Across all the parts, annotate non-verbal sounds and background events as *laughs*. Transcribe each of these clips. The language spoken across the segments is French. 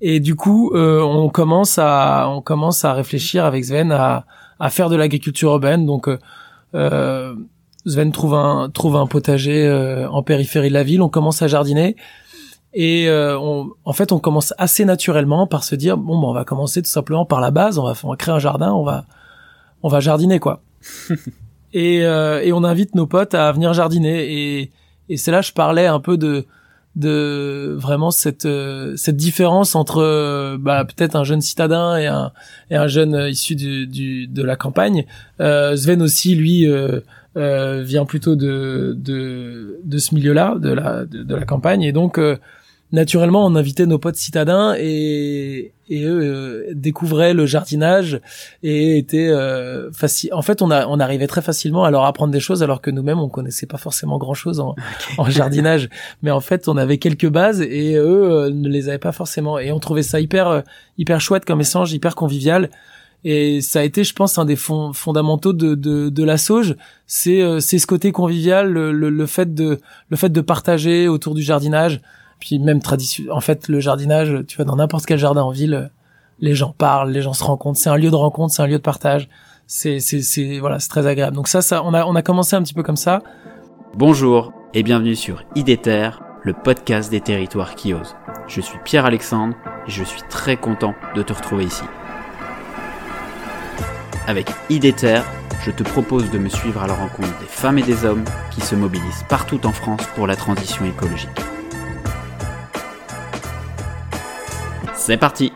Et du coup, euh, on commence à on commence à réfléchir avec Sven à, à faire de l'agriculture urbaine. Donc euh, Sven trouve un trouve un potager euh, en périphérie de la ville. On commence à jardiner. Et euh, on, en fait, on commence assez naturellement par se dire bon, ben, on va commencer tout simplement par la base. On va, on va créer un jardin. On va, on va jardiner quoi. *laughs* et, euh, et on invite nos potes à venir jardiner. Et, et c'est là je parlais un peu de de vraiment cette euh, cette différence entre bah, peut-être un jeune citadin et un et un jeune issu du, du de la campagne. Sven aussi lui vient plutôt de de de ce milieu-là de la de, de, la campagne et donc naturellement, on invitait nos potes citadins et, et eux euh, découvraient le jardinage et étaient euh, facile. En fait, on, a, on arrivait très facilement à leur apprendre des choses alors que nous-mêmes, on connaissait pas forcément grand-chose en, *laughs* en, jardinage. Mais en fait, on avait quelques bases et eux euh, ne les avaient pas forcément. Et on trouvait ça hyper euh, hyper chouette comme échange, hyper convivial. Et ça a été, je pense, un des fonds fondamentaux de, de, de la sauge. C'est c'est ce côté convivial, le, le, le fait de le fait de partager autour du jardinage. Puis même tradition, en fait, le jardinage, tu vois, dans n'importe quel jardin en ville, les gens parlent, les gens se rencontrent. C'est un lieu de rencontre, c'est un lieu de partage. C'est, c'est, c'est, voilà, c'est très agréable. Donc ça, ça, on a, on a commencé un petit peu comme ça. Bonjour et bienvenue sur IDETER, le podcast des territoires qui osent. Je suis Pierre-Alexandre et je suis très content de te retrouver ici. Avec IDETER, je te propose de me suivre à la rencontre des femmes et des hommes qui se mobilisent partout en France pour la transition écologique. C'est parti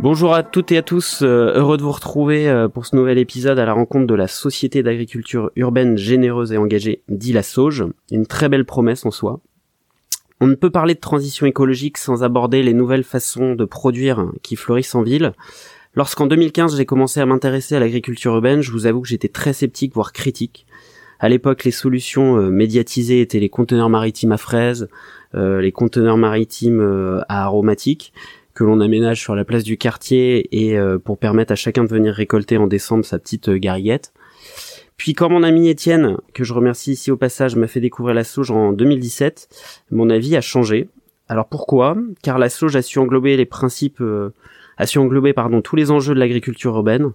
Bonjour à toutes et à tous, euh, heureux de vous retrouver euh, pour ce nouvel épisode à la rencontre de la Société d'agriculture urbaine généreuse et engagée, dit la Sauge, une très belle promesse en soi. On ne peut parler de transition écologique sans aborder les nouvelles façons de produire qui fleurissent en ville. Lorsqu'en 2015 j'ai commencé à m'intéresser à l'agriculture urbaine, je vous avoue que j'étais très sceptique, voire critique. À l'époque, les solutions euh, médiatisées étaient les conteneurs maritimes à fraises, les conteneurs maritimes à aromatiques, que l'on aménage sur la place du quartier et euh, pour permettre à chacun de venir récolter en décembre sa petite euh, gariguette. Puis quand mon ami Étienne, que je remercie ici au passage, m'a fait découvrir la sauge en 2017, mon avis a changé. Alors pourquoi? Car la sauge a su englober les principes, euh, a su englober pardon tous les enjeux de l'agriculture urbaine,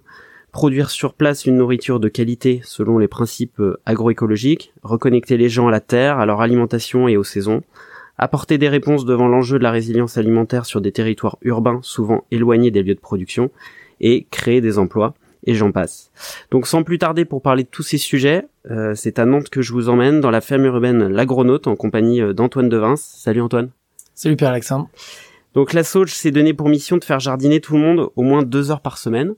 produire sur place une nourriture de qualité selon les principes agroécologiques, reconnecter les gens à la terre, à leur alimentation et aux saisons, apporter des réponses devant l'enjeu de la résilience alimentaire sur des territoires urbains souvent éloignés des lieux de production, et créer des emplois, et j'en passe. Donc sans plus tarder pour parler de tous ces sujets, euh, c'est à Nantes que je vous emmène dans la ferme urbaine L'Agronaute en compagnie euh, d'Antoine Devins. Salut Antoine. Salut Pierre Alexandre. Donc la Sauge s'est donné pour mission de faire jardiner tout le monde au moins deux heures par semaine.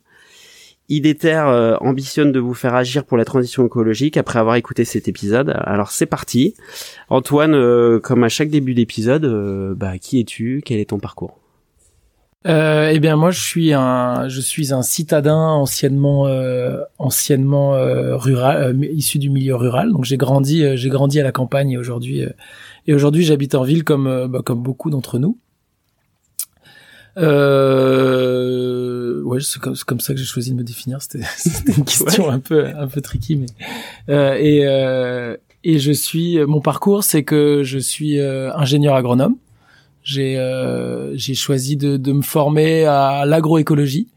IDETER euh, ambitionne de vous faire agir pour la transition écologique après avoir écouté cet épisode. Alors c'est parti. Antoine, euh, comme à chaque début d'épisode, euh, bah, qui es-tu? Quel est ton parcours? Eh bien moi je suis un je suis un citadin anciennement anciennement rural issu du milieu rural. Donc j'ai grandi j'ai grandi à la campagne et aujourd'hui et aujourd'hui j'habite en ville comme bah, comme beaucoup d'entre nous. Euh, ouais, c'est comme, comme, ça que j'ai choisi de me définir. C'était *laughs* une question un peu un peu tricky, mais euh, et euh, et je suis mon parcours, c'est que je suis euh, ingénieur agronome. J'ai euh, j'ai choisi de, de me former à l'agroécologie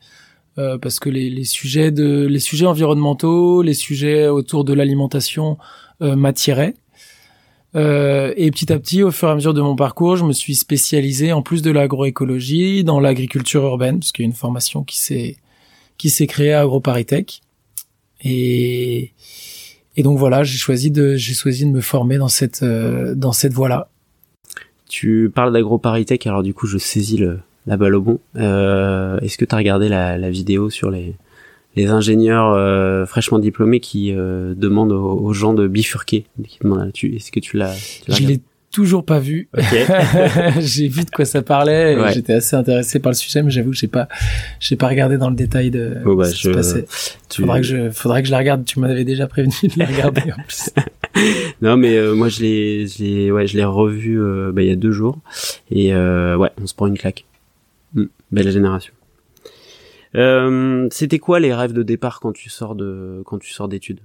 euh, parce que les, les sujets de les sujets environnementaux, les sujets autour de l'alimentation m'attiraient. Euh, et petit à petit, au fur et à mesure de mon parcours, je me suis spécialisé en plus de l'agroécologie dans l'agriculture urbaine, parce qu'il y a une formation qui s'est qui s'est créée à AgroParisTech. Et donc voilà, j'ai choisi de j'ai choisi de me former dans cette euh, dans cette voie-là. Tu parles d'AgroParisTech, alors du coup, je saisis la balle au bon. Euh, Est-ce que tu as regardé la vidéo sur les les ingénieurs euh, fraîchement diplômés qui euh, demandent aux, gens de bifurquer. Est-ce que tu l'as Je l'ai toujours pas vu. *laughs* j'ai vu de quoi ça parlait. J'étais assez intéressé par le sujet, mais j'avoue que j'ai pas, j'ai pas regardé dans le détail de oh bah, ce qui se passait. Tu... Faudrait que je, faudrait que je la regarde. Tu m'avais déjà prévenu de la regarder en plus. *laughs* non, mais euh, moi je l'ai, je l'ai, ouais, je l'ai revu bah, il y a deux jours et ouais, on se prend une claque. Hmm, belle génération. Euh, C'était quoi les rêves de départ quand tu sors de quand tu sors d'études?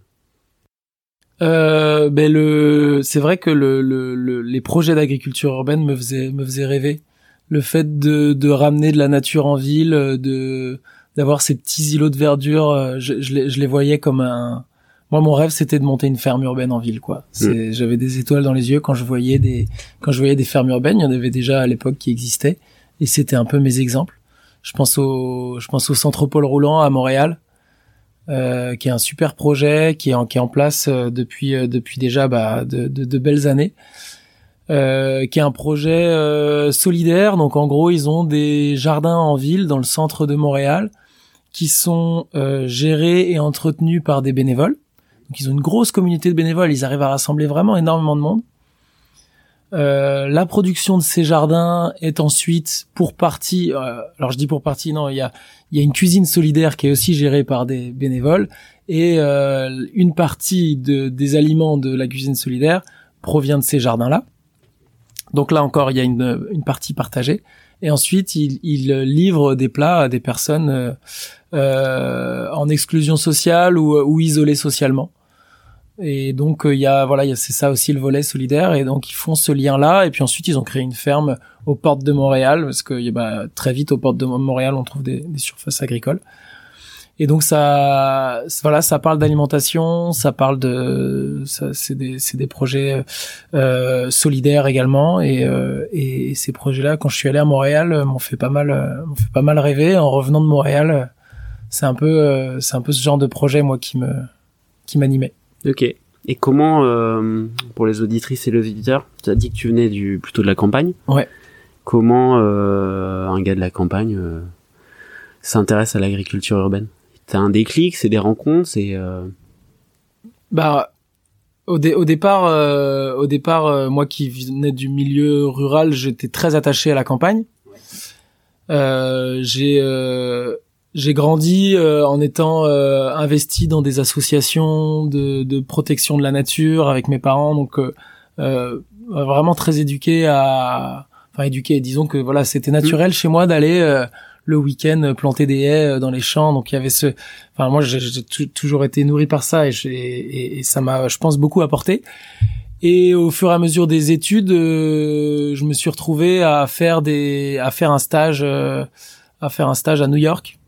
Euh, ben le, c'est vrai que le, le, les projets d'agriculture urbaine me faisaient me faisaient rêver. le fait de, de ramener de la nature en ville, de d'avoir ces petits îlots de verdure, je, je, les, je les voyais comme un moi mon rêve c'était de monter une ferme urbaine en ville quoi. C'est j'avais des étoiles dans les yeux quand je voyais des quand je voyais des fermes urbaines, il y en avait déjà à l'époque qui existaient et c'était un peu mes exemples. Je pense au je pense au roulant à Montréal euh, qui est un super projet qui est en place euh, depuis euh, depuis déjà bah, de, belles années. Qui est un projet solidaire. Donc en gros, ils ont des jardins en ville dans le centre de Montréal qui sont gérés et entretenus par des bénévoles. Donc ils ont une grosse communauté de bénévoles, ils arrivent à rassembler vraiment énormément de monde. Euh, la production de ces jardins est ensuite pour partie, euh, alors je dis pour partie, non, il y a, y a une cuisine solidaire qui est aussi gérée par des bénévoles et euh, une partie de, des aliments de la cuisine solidaire provient de ces jardins-là. Donc là encore, il y a une, une partie partagée. Et ensuite, il, il livre des plats à des personnes euh, euh, en exclusion sociale ou, ou isolées socialement. Et donc euh, il y a voilà, c'est ça aussi le volet solidaire. Et donc ils font ce lien-là. Et puis ensuite ils ont créé une ferme aux portes de Montréal parce que bah, très vite aux portes de Montréal on trouve des, des surfaces agricoles. Et donc ça, voilà, ça parle d'alimentation, ça parle de, c'est des, des projets euh, solidaires également. Et, euh, et ces projets-là, quand je suis allé à Montréal, m'ont fait pas mal, m'ont fait pas mal rêver. En revenant de Montréal, c'est un peu, euh, c'est un peu ce genre de projet moi qui me, qui m'animait. Ok. Et comment, euh, pour les auditrices et les auditeurs, tu as dit que tu venais du plutôt de la campagne. Ouais. Comment euh, un gars de la campagne euh, s'intéresse à l'agriculture urbaine? T'as un déclic, c'est des rencontres, c'est. Euh, bah, au, dé au départ, euh, au départ, moi qui venais du milieu rural, j'étais très attaché à la campagne. j'ai j'ai grandi euh, en étant euh, investi dans des associations de, de, protection de la nature avec mes parents, donc euh, vraiment très éduqué à, enfin éduqué. Disons que voilà, c'était naturel chez moi d'aller le week-end planter des haies dans les champs. Donc il y avait ce, enfin moi j'ai toujours été nourri par ça et, et, et ça m'a, je pense, beaucoup apporté. Et au fur et à mesure des études, je me suis retrouvé à faire des, à faire un stage, à faire un stage à New York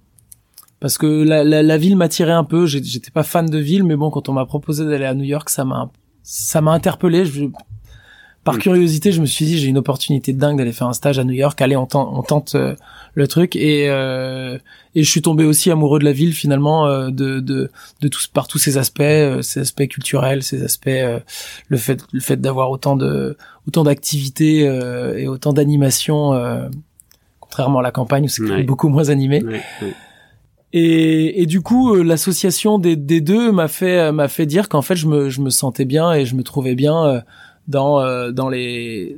parce que la, la, la ville m'attirait un peu. J'étais pas fan de ville, mais bon, quand on m'a proposé d'aller à New York, ça m'a ça m'a interpellé. Je, par curiosité, je me suis dit j'ai une opportunité dingue d'aller faire un stage à New York. Allez, on tente, on tente euh, le truc et euh, et je suis tombé aussi amoureux de la ville finalement euh, de de de tous par tous ces aspects, euh, ces aspects culturels, ces aspects le fait le fait d'avoir autant de autant d'activités et autant d'animations contrairement à la campagne où c'est beaucoup moins animé. Et, et, du coup, euh, l'association des, des, deux m'a fait m'a fait dire qu'en fait, je me, je me sentais bien et je me trouvais bien euh, dans euh, dans les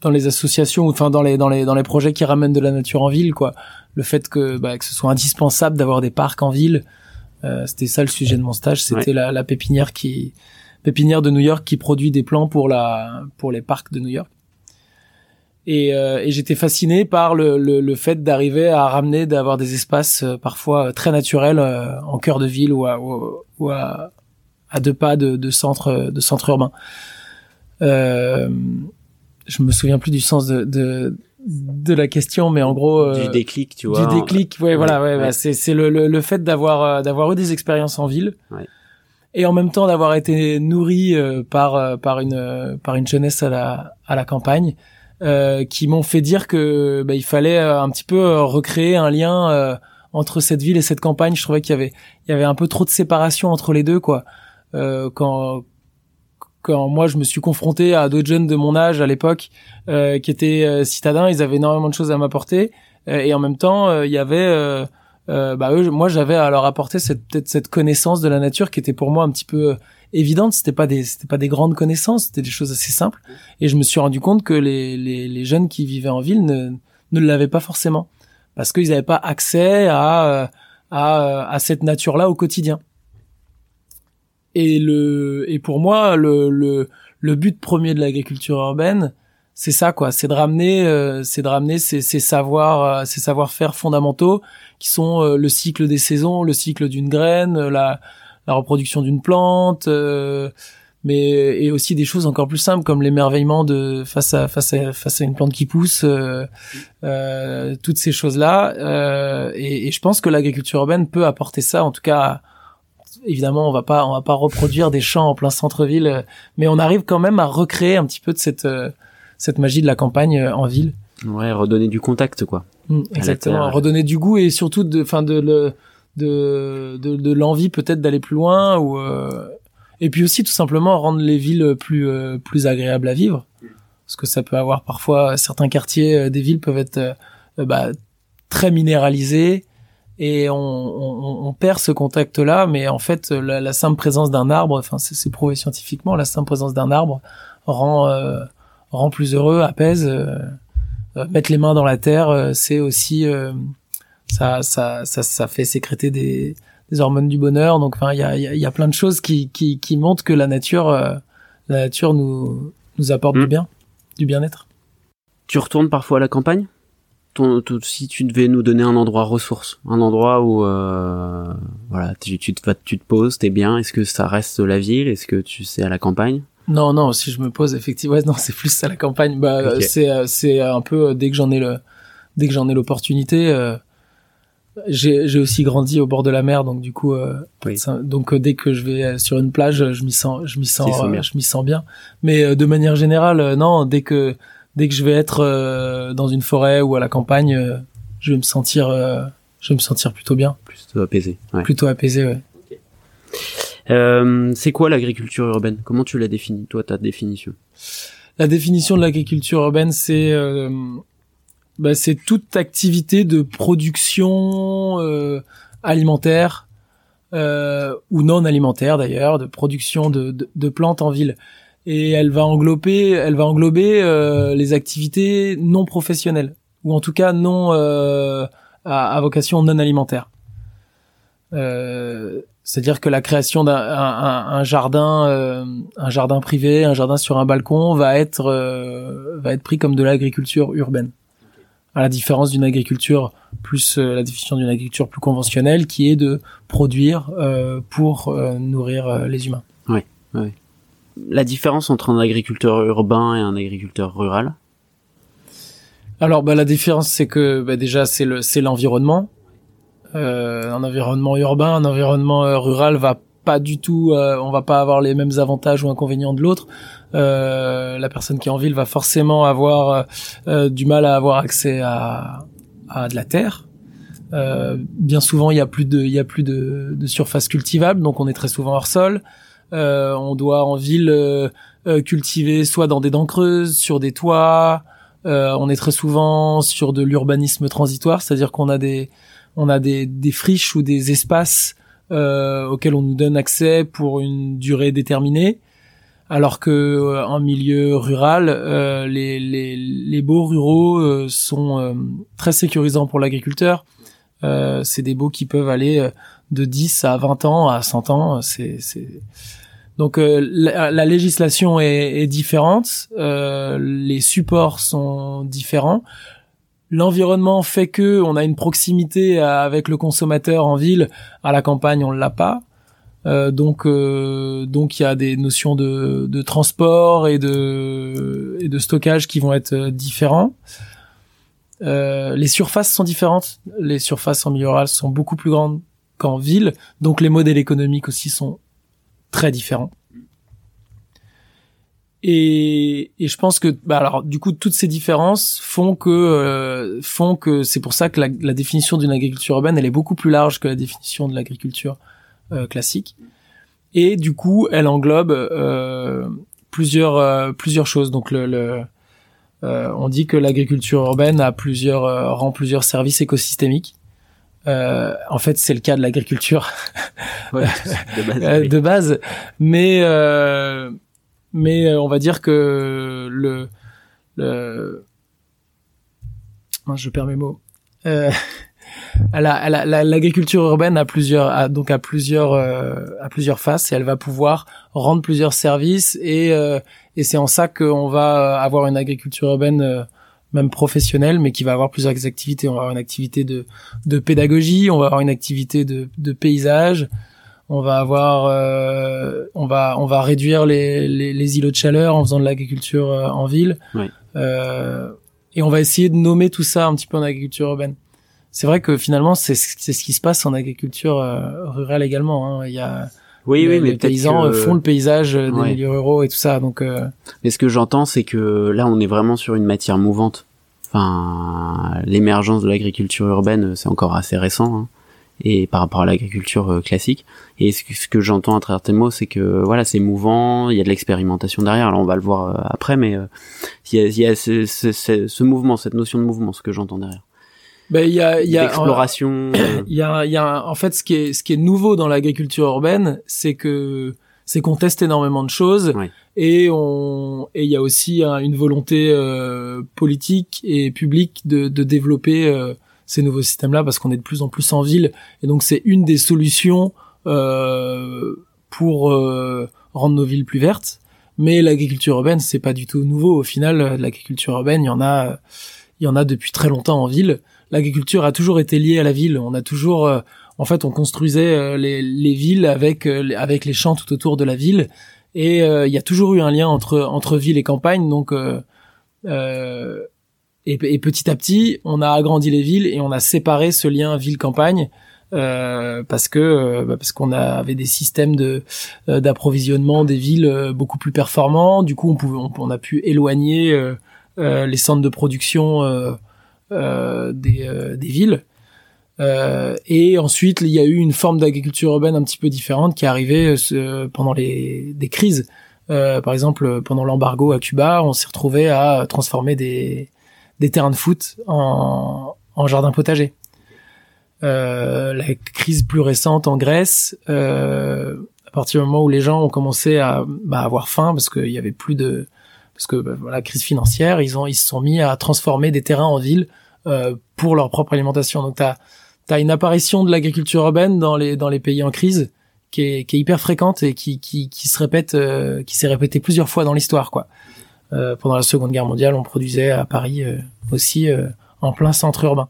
dans les associations, enfin dans les dans les dans les projets qui ramènent de la nature en ville, quoi. Le fait que bah, que ce soit indispensable d'avoir des parcs en ville, c'était ça le sujet de mon stage. C'était la, la pépinière qui pépinière de New York qui produit des plants pour la pour les parcs de New York. Et, euh, et j'étais fasciné par le, le, le fait d'arriver à ramener, d'avoir des espaces euh, parfois euh, très naturels en cœur de ville ou à, ou, à, à deux pas de, de centre de centre urbain. Euh, je me souviens plus du sens de, de, de la question, mais en gros du déclic, tu vois. Du déclic, ouais, voilà, ouais, Bah, c'est c'est le, le, le fait d'avoir d'avoir eu des expériences en ville. Ouais. Et en même temps d'avoir été nourri par par une par une jeunesse à la à la campagne, euh, qui m'ont fait dire que bah, il fallait euh, un petit peu euh, recréer un lien entre cette ville et cette campagne. Je trouvais qu'il y avait il y avait un peu trop de séparation entre les deux quoi. quand quand moi je me suis confronté à d'autres jeunes de mon âge à l'époque qui étaient citadins, ils avaient énormément de choses à m'apporter et en même temps il y avait bah eux, moi j'avais à leur apporter cette cette connaissance de la nature qui était pour moi un petit peu évidentes. C'était pas des, c'était pas des grandes connaissances, c'était des choses assez simples. Et je me suis rendu compte que les, les, les jeunes qui vivaient en ville ne, ne l'avaient pas forcément parce qu'ils n'avaient pas accès à, à, à cette nature-là au quotidien. Et le, et pour moi, le, le, le but premier de l'agriculture urbaine, c'est ça quoi, c'est de ramener, euh, c'est de ramener ces, ces savoirs, euh, ces savoir-faire fondamentaux qui sont euh, le cycle des saisons, le cycle d'une graine, la, la reproduction d'une plante, euh, mais et aussi des choses encore plus simples comme l'émerveillement de face à face à face à une plante qui pousse, euh, euh, toutes ces choses là. Euh, et, et, je pense que l'agriculture urbaine peut apporter ça. En tout cas, évidemment, on va pas on va pas reproduire des champs en plein centre-ville, mais on arrive quand même à recréer un petit peu de cette cette magie de la campagne en ville. Ouais, redonner du contact quoi. Mmh, exactement, redonner du goût et surtout de fin de le de de, de l'envie peut-être d'aller plus loin ou euh, et puis aussi tout simplement rendre les villes plus euh, plus agréables à vivre. Parce que ça peut avoir parfois certains quartiers euh, des villes peuvent être euh, bah, très minéralisés et on, on, on, perd ce contact là mais en fait la, la simple présence d'un arbre enfin c'est prouvé scientifiquement la simple présence d'un arbre rend rend plus heureux apaise mettre les mains dans la terre c'est aussi ça, ça ça ça fait sécréter des des hormones du bonheur. Donc, enfin, il y a, y a, plein de choses qui, qui, qui montrent que la nature, euh, la nature nous, nous apporte du mm. bien, du bien-être. Tu retournes parfois à la campagne? Ton, si tu devais nous donner un endroit ressource, un endroit où euh, voilà, tu, tu, te, tu te poses, t'es bien. Est-ce que ça reste la ville? Est-ce que tu sais à la campagne? Non, non. Si je me pose, effectivement, ouais, non, c'est plus à la campagne. Bah, c'est c'est un peu dès que j'en ai le dès que j'en ai l'opportunité. Euh, j'ai aussi grandi au bord de la mer donc du coup euh, donc euh, dès que je vais sur une plage je m'y sens je m'y sens euh, je m'y sens bien. Mais de manière générale non dès que dès que je vais être dans une forêt ou à la campagne je vais me sentir je vais me sentir plutôt bien. Plutôt apaisé ouais. plutôt apaisé ouais. C'est quoi l'agriculture urbaine? Comment tu la définis? Toi ta définition? La définition de l'agriculture urbaine c'est bah, c'est toute activité de production euh, alimentaire euh, ou non alimentaire d'ailleurs, de production de, de, de, plantes en ville. Et elle va englober, elle va englober euh, les activités non professionnelles ou en tout cas non euh, à, à, vocation non alimentaire. Euh, c'est-à-dire que la création d'un un, un jardin, euh, un jardin privé, un jardin sur un balcon va être va être pris comme de l'agriculture urbaine à la différence d'une agriculture plus euh, la définition d'une agriculture plus conventionnelle qui est de produire euh, pour euh, nourrir les humains. Oui, oui. La différence entre un agriculteur urbain et un agriculteur rural? Alors bah, la différence c'est que bah, déjà c'est le c'est l'environnement. un environnement urbain, un environnement rural va pas du tout, on va pas avoir les mêmes avantages ou inconvénients de l'autre. Euh, la personne qui est en ville va forcément avoir euh, euh, du mal à avoir accès à, à de la terre. bien souvent, il y a plus de, il y a plus de, de, surface cultivable, donc on est très souvent hors sol. on doit en ville cultiver soit dans des dents creuses, sur des toits. on est très souvent sur de l'urbanisme transitoire, c'est-à-dire qu'on a des, on a des, des friches ou des espaces auxquels on nous donne accès pour une durée déterminée alors que euh, en milieu rural, euh, les, les, les baux ruraux euh, sont très sécurisants pour l'agriculteur. c'est des baux qui peuvent aller de 10 à 20 ans à 100 ans. C'est, Donc la, législation est, est différente, les supports sont différents. L'environnement fait que on a une proximité avec le consommateur en ville, à la campagne on l'a pas. Euh, donc euh, donc il y a des notions de, de transport et de et de stockage qui vont être euh, différents. Les surfaces sont différentes. Les surfaces en milieu rural sont beaucoup plus grandes qu'en ville, donc les modèles économiques aussi sont très différents. Et, et je pense que, bah alors, du coup, toutes ces différences font que euh, font que c'est pour ça que la, la définition d'une agriculture urbaine, elle est beaucoup plus large que la définition de l'agriculture euh, classique. Et du coup, elle englobe euh, plusieurs euh, plusieurs choses. Donc le, on dit que l'agriculture urbaine a plusieurs rend plusieurs services écosystémiques. en fait, c'est le cas de l'agriculture *laughs* de, base, mais mais on va dire que le le je perds mes mots. *laughs* L'agriculture urbaine a plusieurs donc à plusieurs euh, à plusieurs faces et elle va pouvoir rendre plusieurs services et euh, et c'est en ça qu'on va avoir une agriculture urbaine euh, même professionnelle mais qui va avoir plusieurs activités. On va avoir une activité de de pédagogie on va avoir une activité de de paysage on va avoir, euh, on va, on va réduire les, les, les, îlots de chaleur en faisant de l'agriculture euh, en ville. Euh, et on va essayer de nommer tout ça un petit peu en agriculture urbaine. C'est vrai que finalement, c'est c'est ce qui se passe en agriculture euh, rurale également. Hein. Il y a oui, oui, mais les paysans font le paysage des milieux ruraux et tout ça. Donc, mais ce que j'entends, c'est que là, on est vraiment sur une matière mouvante. Enfin, l'émergence de l'agriculture urbaine, c'est encore assez récent. Hein et par rapport à l'agriculture euh, classique. Et ce que, j'entends à travers tes mots, c'est que voilà, c'est mouvant, il y a de l'expérimentation derrière. Alors on va le voir euh, après, mais euh, il y a, y a ce, ce, ce, mouvement, cette notion de mouvement, ce que j'entends derrière. Ben il y a, il y a exploration. *coughs* Il y a, il y a en fait ce qui est ce qui est nouveau dans l'agriculture urbaine, c'est que c'est qu'on teste énormément de choses et on et il y a aussi une volonté euh, politique et publique de, de développer euh, ces nouveaux systèmes-là parce qu'on est de plus en plus en ville et donc c'est une des solutions euh, pour euh, rendre nos villes plus vertes. Mais l'agriculture urbaine, c'est pas du tout nouveau. Au final, l'agriculture urbaine, il y en a, il y en a depuis très longtemps en ville. L'agriculture a toujours été liée à la ville. On a toujours, euh, en fait, on construisait euh, les, les, villes avec avec les champs tout autour de la ville. Et il y a toujours eu un lien entre entre ville et campagne. Donc euh, et, petit à petit, on a agrandi les villes et on a séparé ce lien ville-campagne euh, parce que euh, bah, parce qu'on avait des systèmes de euh, d'approvisionnement des villes euh, beaucoup plus performants. Du coup, on pouvait on, a pu éloigner les centres de production des des villes. et ensuite, il y a eu une forme d'agriculture urbaine un petit peu différente qui est arrivée pendant les des crises. par exemple, pendant l'embargo à Cuba, on s'est retrouvé à transformer des des terrains de foot en, en jardin potager. Euh, la crise plus récente en Grèce, euh, à partir du moment où les gens ont commencé à bah, avoir faim parce qu'il y avait plus de parce que bah, voilà crise financière, ils ont ils se sont mis à transformer des terrains en villes euh, pour leur propre alimentation. Donc t'as as une apparition de l'agriculture urbaine dans les dans les pays en crise qui est, qui est hyper fréquente et qui qui, qui se répète euh, qui s'est répétée plusieurs fois dans l'histoire quoi. Euh, pendant la Seconde Guerre mondiale, on produisait à Paris euh, aussi euh, en plein centre urbain.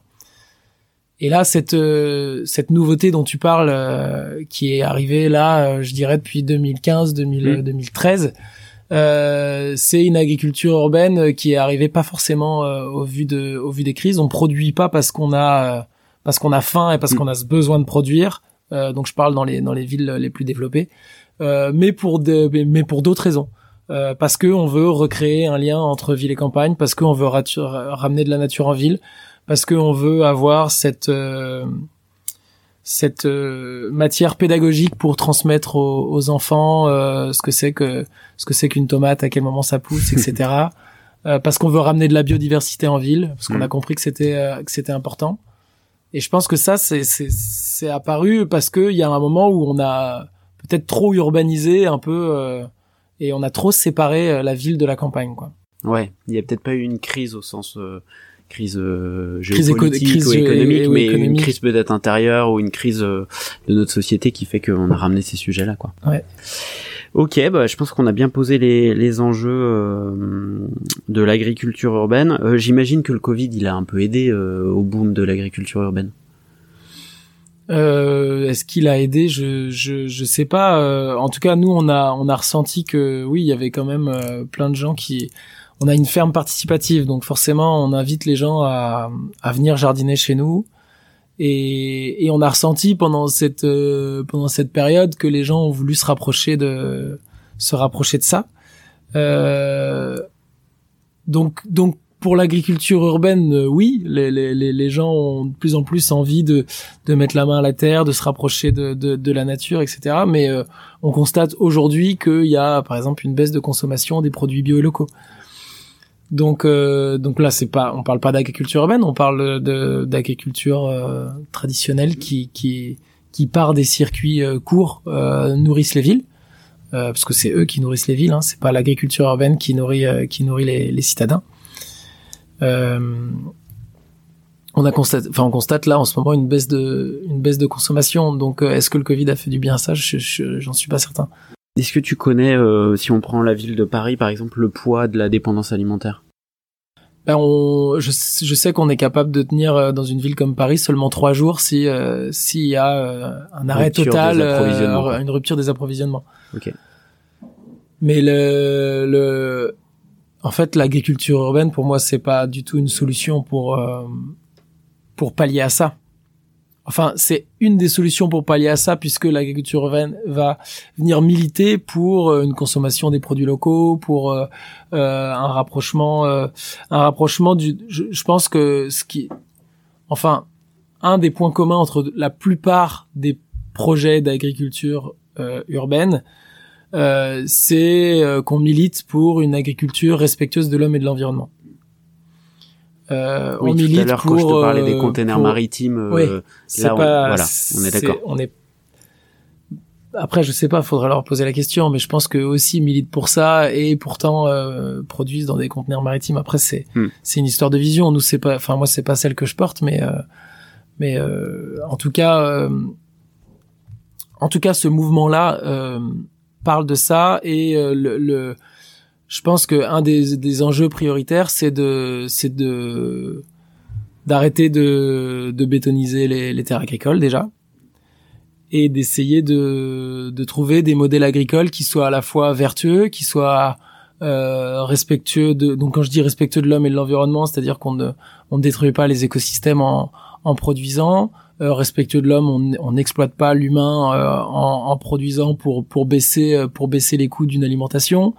Et là, cette cette nouveauté dont tu parles, qui est arrivée là, je dirais depuis 2015, 2013, mmh. c'est une agriculture urbaine qui est arrivée pas forcément au vu de au vu des crises. On produit pas parce qu'on a parce qu'on a faim et parce mmh. qu'on a ce besoin de produire. donc je parle dans les dans les villes les plus développées, mais pour de, mais pour d'autres raisons. Euh, parce que on veut recréer un lien entre ville et campagne, parce qu'on veut ramener de la nature en ville, parce qu'on veut avoir cette euh, cette euh, matière pédagogique pour transmettre aux, enfants ce que c'est que ce que c'est qu'une tomate, à quel moment ça pousse, etc. *laughs* parce qu'on veut ramener de la biodiversité en ville, parce qu'on a mm. compris que c'était que c'était important. Et je pense que ça c'est c'est c'est apparu parce qu'il y a un moment où on a peut-être trop urbanisé un peu et on a trop séparé euh, la ville de la campagne, quoi. Ouais, il y a peut-être pas eu une crise au sens euh, crise euh, géopolitique ou économique, mais une crise peut-être intérieure ou une crise de notre société qui fait qu'on a ramené ces sujets-là, quoi. Ouais. Ok, bah, je pense qu'on a bien posé les, les enjeux de l'agriculture urbaine. J'imagine que le Covid, il a un peu aidé au boom de l'agriculture urbaine. Euh, Est-ce qu'il a aidé? Je, je je sais pas. Euh, en tout cas, nous on a on a ressenti que oui, il y avait quand même euh, plein de gens qui. On a une ferme participative, donc forcément on invite les gens à, à venir jardiner chez nous. Et, et on a ressenti pendant cette euh, pendant cette période que les gens ont voulu se rapprocher de se rapprocher de ça. donc donc pour l'agriculture urbaine, euh, oui, les, gens ont de plus en plus envie de, de mettre la main à la terre, de se rapprocher de, de, la nature, etc. Mais euh, on constate aujourd'hui qu'il y a, par exemple, une baisse de consommation des produits bio et locaux. Donc, euh, donc là, c'est pas, on parle pas d'agriculture urbaine, on parle d'agriculture traditionnelle qui qui qui part des circuits courts nourrissent les villes. parce que c'est eux qui nourrissent les villes, hein, c'est pas l'agriculture urbaine qui nourrit qui nourrit les citadins. Euh, on a constaté, enfin on constate là en ce moment une baisse de une baisse de consommation. Donc euh, est-ce que le Covid a fait du bien à ça? J'en suis pas certain. Est-ce que tu connais, euh, si on prend la ville de Paris par exemple, le poids de la dépendance alimentaire? Ben on, je, je sais qu'on est capable de tenir dans une ville comme Paris seulement trois jours si euh, s'il y a euh, un arrêt Rupture total, une rupture des approvisionnements. Ok. Mais le, le, en fait, l'agriculture urbaine pour moi c'est pas du tout une solution pour pour pallier à ça. Enfin, c'est une des solutions pour pallier à ça, puisque l'agriculture urbaine va venir militer pour euh, une consommation des produits locaux, pour euh, euh, un rapprochement, euh, un rapprochement du. Je, je, pense que ce qui, enfin, un des points communs entre la plupart des projets d'agriculture euh, c'est qu'on milite pour une agriculture respectueuse de l'homme et de l'environnement. Euh, oui, on milite tout à l'heure quand je te parlais des containers pour... maritimes, euh, oui, là, on, pas, voilà, on est d'accord. On est après, je sais pas, faudrait leur poser la question, mais je pense que aussi militent pour ça et pourtant euh, produisent dans des conteneurs maritimes. Après, c'est Hmm. c'est une histoire de vision. Nous, c'est pas, enfin moi, c'est pas celle que je porte, mais euh, mais euh, en tout cas, euh, en tout cas, ce mouvement-là euh, parle de ça et euh, le, je pense que un des, des enjeux prioritaires, c'est de, c'est de, d'arrêter de, de bétoniser les, terres agricoles déjà, et d'essayer de, de trouver des modèles agricoles qui soient à la fois vertueux, qui soient euh, respectueux de, donc quand je dis respectueux de l'homme et de l'environnement, c'est-à-dire qu'on ne, on détruit pas les écosystèmes en, en produisant, respectueux de l'homme, on n'exploite pas l'humain euh, en, produisant pour pour baisser pour baisser les coûts d'une alimentation.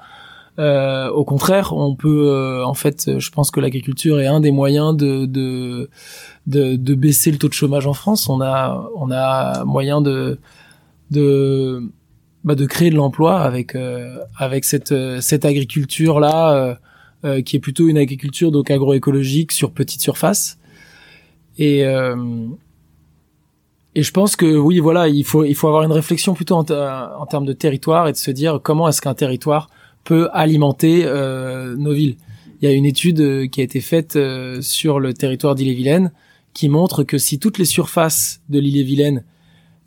Euh, au contraire, on peut, euh, en fait, je pense que l'agriculture est un des moyens de, de, de, baisser le taux de chômage en France. On a, on a moyen de, de, bah, de créer de l'emploi avec, euh, avec cette, cette agriculture là, euh, qui est plutôt une agriculture donc agroécologique sur petite surface. Et et je pense que oui, voilà, il faut, il faut avoir une réflexion plutôt en, en termes de territoire et de se dire comment est-ce qu'un territoire peut alimenter euh, nos villes. Il y a une étude euh, qui a été faite euh, sur le territoire d'Ille-et-Vilaine qui montre que si toutes les surfaces de l'Ille-et-Vilaine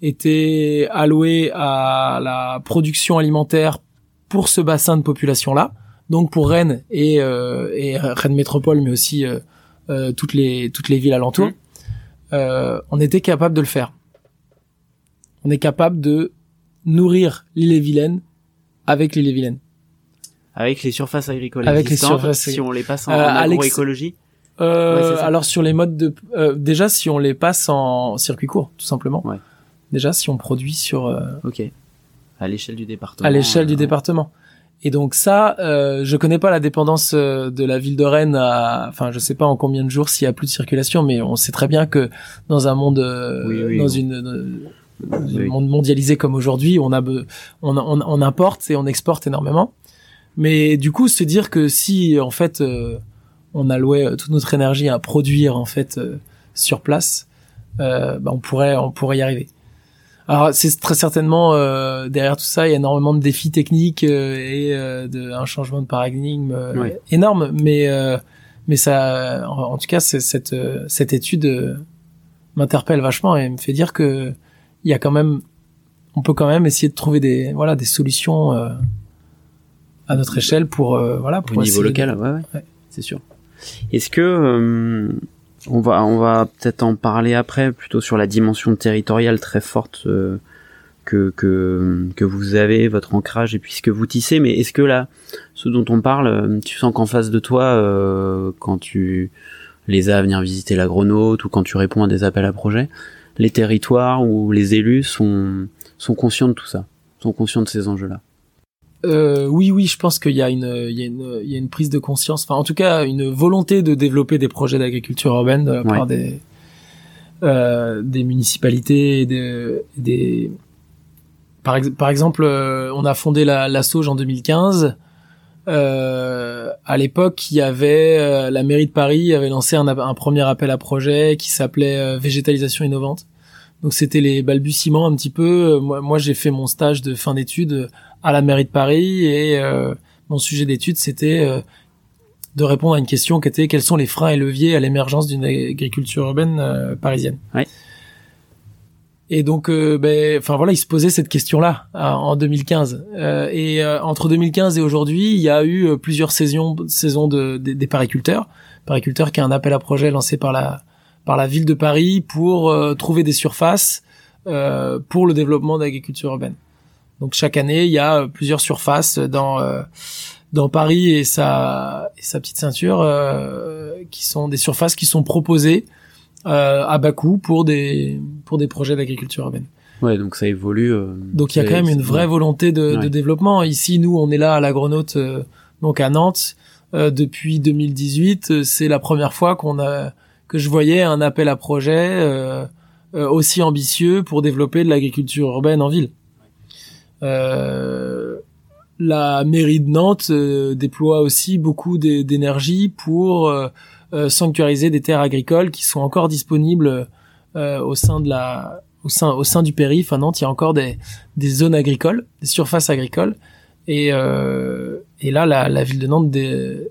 étaient allouées à la production alimentaire pour ce bassin de population-là, donc pour Rennes et, euh, et Rennes Métropole, mais aussi euh, toutes les toutes les villes alentours, mmh. on était capable de le faire. On est capable de nourrir l'Ille-et-Vilaine avec l'Ille-et-Vilaine avec les surfaces agricoles avec existantes, les surfaces si on les passe en, euh, agroécologie euh, Ouais, alors sur les modes de euh, déjà si on les passe en circuit court tout simplement Ouais. déjà si on produit sur euh, Ok. À l'échelle du département. à l'échelle du euh, département et donc ça euh, je connais pas la dépendance euh, de la ville de Rennes à enfin je sais pas en combien de jours s'il y a plus de circulation mais on sait très bien que dans un monde euh, Oui, oui, dans oui. une mondialisé comme aujourd'hui on a on, on, on importe et on exporte énormément. Mais du coup se dire que si en fait euh, on allouait euh, toute notre énergie à produire en fait euh, sur place euh, bah, on pourrait on pourrait y arriver. Alors c'est très certainement euh, derrière tout ça il y a énormément de défis techniques euh, et euh, de, un changement de paradigme euh, énorme. Mais euh, mais ça en, en tout cas cette cette étude euh, m'interpelle vachement et me fait dire que il y a quand même on peut quand même essayer de trouver des voilà des solutions euh, à notre échelle pour euh, voilà pour au niveau de- local, ouais, ouais, Ouais. c'est sûr. Est-ce que euh, on va on va peut-être en parler après, plutôt sur la dimension territoriale très forte euh, que que que vous avez, votre ancrage et puis ce que vous tissez. Mais est-ce que là, ce dont on parle, tu sens qu'en face de toi, euh, quand tu les as à venir visiter l'agronaute ou quand tu réponds à des appels à projets, les territoires ou les élus sont sont conscients de tout ça, sont conscients de ces enjeux-là. Euh, oui, oui, je pense qu'il y a une, il y a une, il y a une prise de conscience, enfin, en tout cas, une volonté de développer des projets d'agriculture urbaine de la Ouais. part des, euh, des municipalités, et des, des, par, ex- par exemple, euh, on a fondé la, la Sauge en 2015. Euh, à l'époque, il y avait euh, la mairie de Paris avait lancé un, un premier appel à projet qui s'appelait euh, végétalisation innovante. Donc c'était les balbutiements un petit peu. Euh, Moi, j'ai fait mon stage de fin d'études à la mairie de Paris et euh, mon sujet d'étude c'était euh, de répondre à une question qui était quels sont les freins et leviers à l'émergence d'une agriculture urbaine euh, parisienne? Ouais. Et donc, euh, ben, enfin voilà, il se posait cette question-là euh, en 2015. Euh, et euh, entre 2015 et aujourd'hui, il y a eu euh, plusieurs saisons, saisons de, des- des pariculteurs, pariculteurs, qui est un appel à projet lancé par la par la ville de Paris pour trouver des surfaces pour le développement d'agriculture urbaine. Donc chaque année, il y a plusieurs surfaces dans dans Paris et sa et sa petite ceinture qui sont des surfaces qui sont proposées à bas coût pour des pour des projets d'agriculture urbaine. Ouais, donc ça évolue. Euh, donc il y a quand même une vraie volonté de, de, développement. Ici, nous, on est là à l'agronaute, euh, donc à Nantes, euh, depuis 2018. C'est la première fois qu'on a que je voyais un appel à projet aussi ambitieux pour développer de l'agriculture urbaine en ville. la mairie de Nantes déploie aussi beaucoup d'énergie pour sanctuariser des terres agricoles qui sont encore disponibles au sein de la au sein au sein du périph à Nantes, il y a encore des des zones agricoles, des surfaces agricoles et euh, et là la, ville de Nantes euh,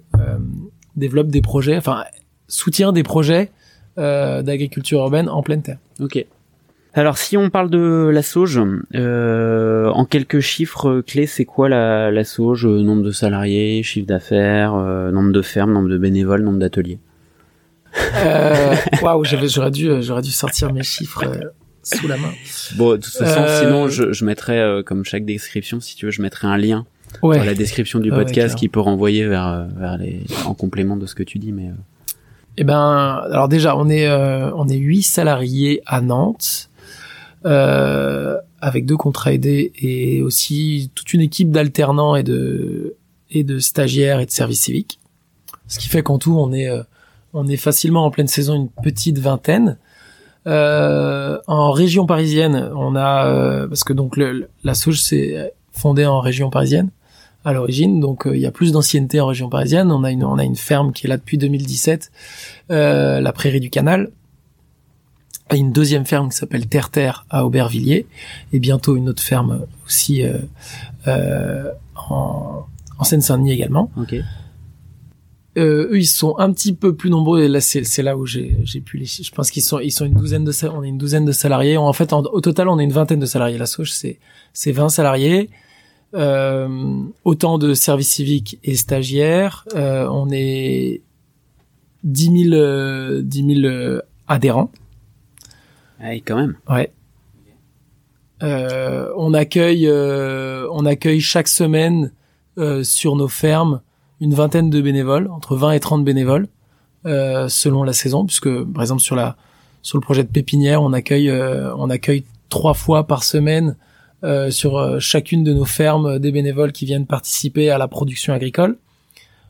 développe des projets, enfin soutient des projets euh, d'agriculture urbaine en pleine terre. Ok. Alors si on parle de la sauge, euh, en quelques chiffres clés, c'est quoi la, la sauge Nombre de salariés, chiffre d'affaires, euh, nombre de fermes, nombre de bénévoles, nombre d'ateliers? Waouh, j'aurais dû, j'aurais dû sortir mes chiffres sous la main. Bon, de toute façon, euh, sinon, je, je mettrai, euh, comme chaque description, si tu veux, je mettrai un lien dans la description du podcast qui peut renvoyer vers, euh, vers les, en complément de ce que tu dis, mais. Eh ben, alors déjà, on est, on est huit salariés à Nantes. avec deux contrats aidés et aussi toute une équipe d'alternants et de et de stagiaires et de services civiques. Ce qui fait qu'en tout, on est on est facilement en pleine saison une petite vingtaine. Euh, en région parisienne, on a euh, parce que donc le, la souche s'est fondée en région parisienne à l'origine, donc euh, il y a plus d'ancienneté en région parisienne. On a une on a une ferme qui est là depuis 2017, la Prairie du Canal, une deuxième ferme qui s'appelle Terre Terre à Aubervilliers, et bientôt une autre ferme aussi en, en Seine-Saint-Denis également. Okay. Euh, eux, ils sont un petit peu plus nombreux. Et là, c'est là où j'ai pu les. Je pense qu'ils sont ils sont une douzaine de on est une douzaine de salariés. En fait, au total, on est une vingtaine de salariés. La Sauge, c'est c'est 20 salariés, euh, autant de services civiques et stagiaires. Euh, on est 10 000 10 000 adhérents. Ah, quand même. Ouais. Euh, on accueille euh, on accueille chaque semaine euh, sur nos fermes une vingtaine de bénévoles, entre 20 et 30 bénévoles, euh, selon la saison, puisque par exemple sur la sur le projet de pépinière, on accueille euh, on accueille trois fois par semaine euh, sur chacune de nos fermes des bénévoles qui viennent participer à la production agricole,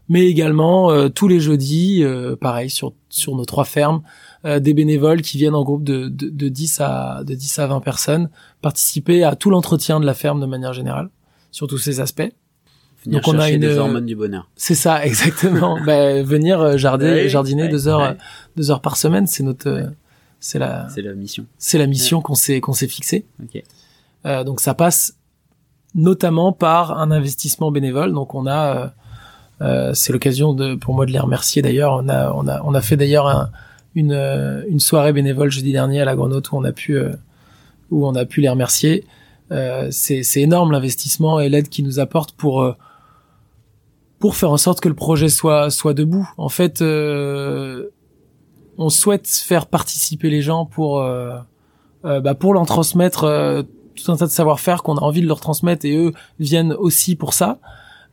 mais également tous les jeudis, pareil sur sur nos trois fermes, des bénévoles qui viennent en groupe de, de, de 10 à de 10 à 20 personnes participer à tout l'entretien de la ferme de manière générale sur tous ces aspects. Donc on a une des hormones du bonheur. C'est ça, exactement. *laughs* ben, venir euh, jardiner, jardiner deux heures, deux heures par semaine, c'est notre, euh, c'est la, c'est la mission. C'est la mission qu'on s'est qu'on s'est fixée. Okay. Euh, donc ça passe notamment par un investissement bénévole. Donc on a, euh, euh c'est l'occasion de, pour moi de les remercier d'ailleurs. On a, on a, on a fait d'ailleurs un, une, une soirée bénévole jeudi dernier à la Grenote où on a pu, où on a pu les remercier. Euh, c'est énorme l'investissement et l'aide qu'ils nous apportent pour pour faire en sorte que le projet soit soit debout. En fait, euh, on souhaite faire participer les gens pour euh, euh, bah pour leur transmettre tout un tas de savoir-faire qu'on a envie de leur transmettre et eux viennent aussi pour ça.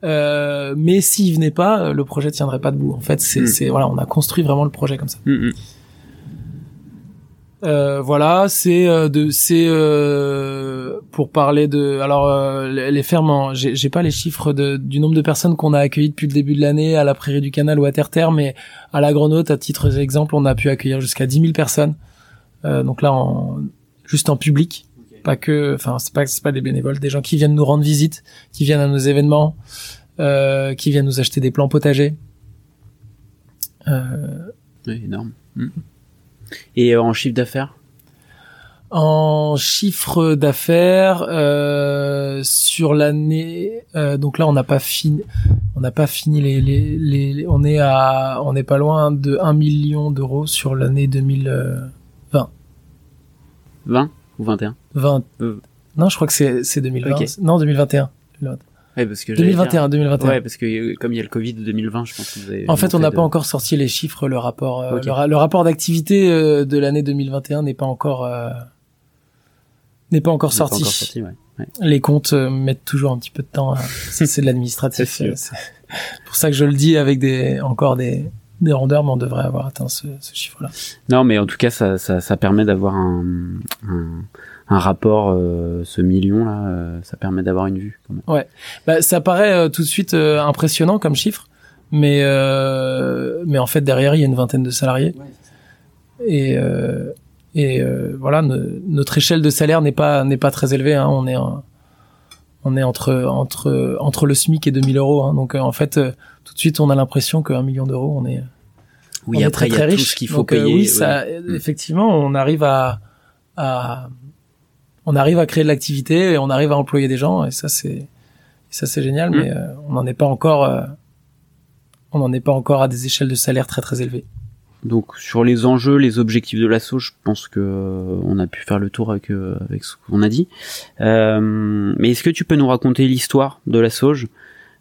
mais s'ils venaient pas, le projet tiendrait pas debout. En fait, c'est mm. voilà, on a construit vraiment le projet comme ça. Mm, mm. Euh, voilà, c'est euh, de c'est euh, pour parler de alors euh, les fermes. J'ai pas les chiffres de, du nombre de personnes qu'on a accueillies depuis le début de l'année à la Prairie du Canal ou à Terre Terre, mais à la Grenote, à titre d'exemple, on a pu accueillir jusqu'à 10 000 personnes. donc là, en, juste en public, pas que, enfin c'est pas c'est pas des bénévoles, des gens qui viennent nous rendre visite, qui viennent à nos événements, qui viennent nous acheter des plants potagers. oui, énorme. Mm. Et euh, en chiffre d'affaires en chiffre d'affaires euh, sur l'année euh, donc là on n'a pas fini on n'a pas fini les, les, les, on est à on n'est pas loin de 1 million d'euros sur l'année 2020 20 ou 21 20 non je crois que c'est c'est 2020 non 2021 Ouais, parce que 2021, 2021. Ouais, parce que euh, comme il y a le Covid de 2020, je pense que vous avez. En fait, on n'a pas encore sorti les chiffres, le rapport, euh, le, rapport d'activité euh, de l'année 2021 n'est pas encore n'est pas encore sorti. Pas encore sorti ouais. Ouais. Les comptes mettent toujours un petit peu de temps. *laughs* c'est de l'administratif. c'est *laughs* pour ça que je le dis avec des encore des des rondeurs, mais on devrait avoir atteint ce, ce chiffre-là. Non, mais en tout cas, ça, ça, ça permet d'avoir un, un, un, rapport, euh, ce million-là, euh, ça permet d'avoir une vue. Quand même. Ouais, bah, ça paraît euh, tout de suite euh, impressionnant comme chiffre, mais mais en fait derrière il y a une vingtaine de salariés et et voilà, notre échelle de salaire n'est pas n'est pas très élevée. Hein, on est on est entre entre entre le SMIC et 2000 euros. Hein, donc en fait, tout de suite, on a l'impression qu'un million d'euros, on est oui, on après, est très, très riche. qu'il faut Donc, payer. oui, ça, mm. effectivement, on arrive à, à, on arrive à créer de l'activité et on arrive à employer des gens et ça c'est, ça c'est génial. Mm. Mais euh, on n'en est pas encore, euh, on n'en est pas encore à des échelles de salaire très très élevées. Donc sur les enjeux, les objectifs de l'assaut, je pense que euh, on a pu faire le tour avec avec ce qu'on a dit. mais est-ce que tu peux nous raconter l'histoire de la Sauge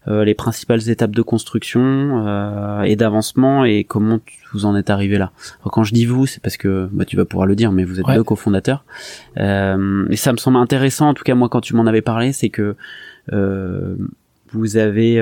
les principales étapes de construction euh, et d'avancement et comment vous en êtes arrivé là. quand je dis vous, c'est parce que bah, tu vas pouvoir le dire, mais vous êtes deux cofondateurs. Euh, et ça me semble intéressant, en tout cas moi quand tu m'en avais parlé, c'est que euh, vous avez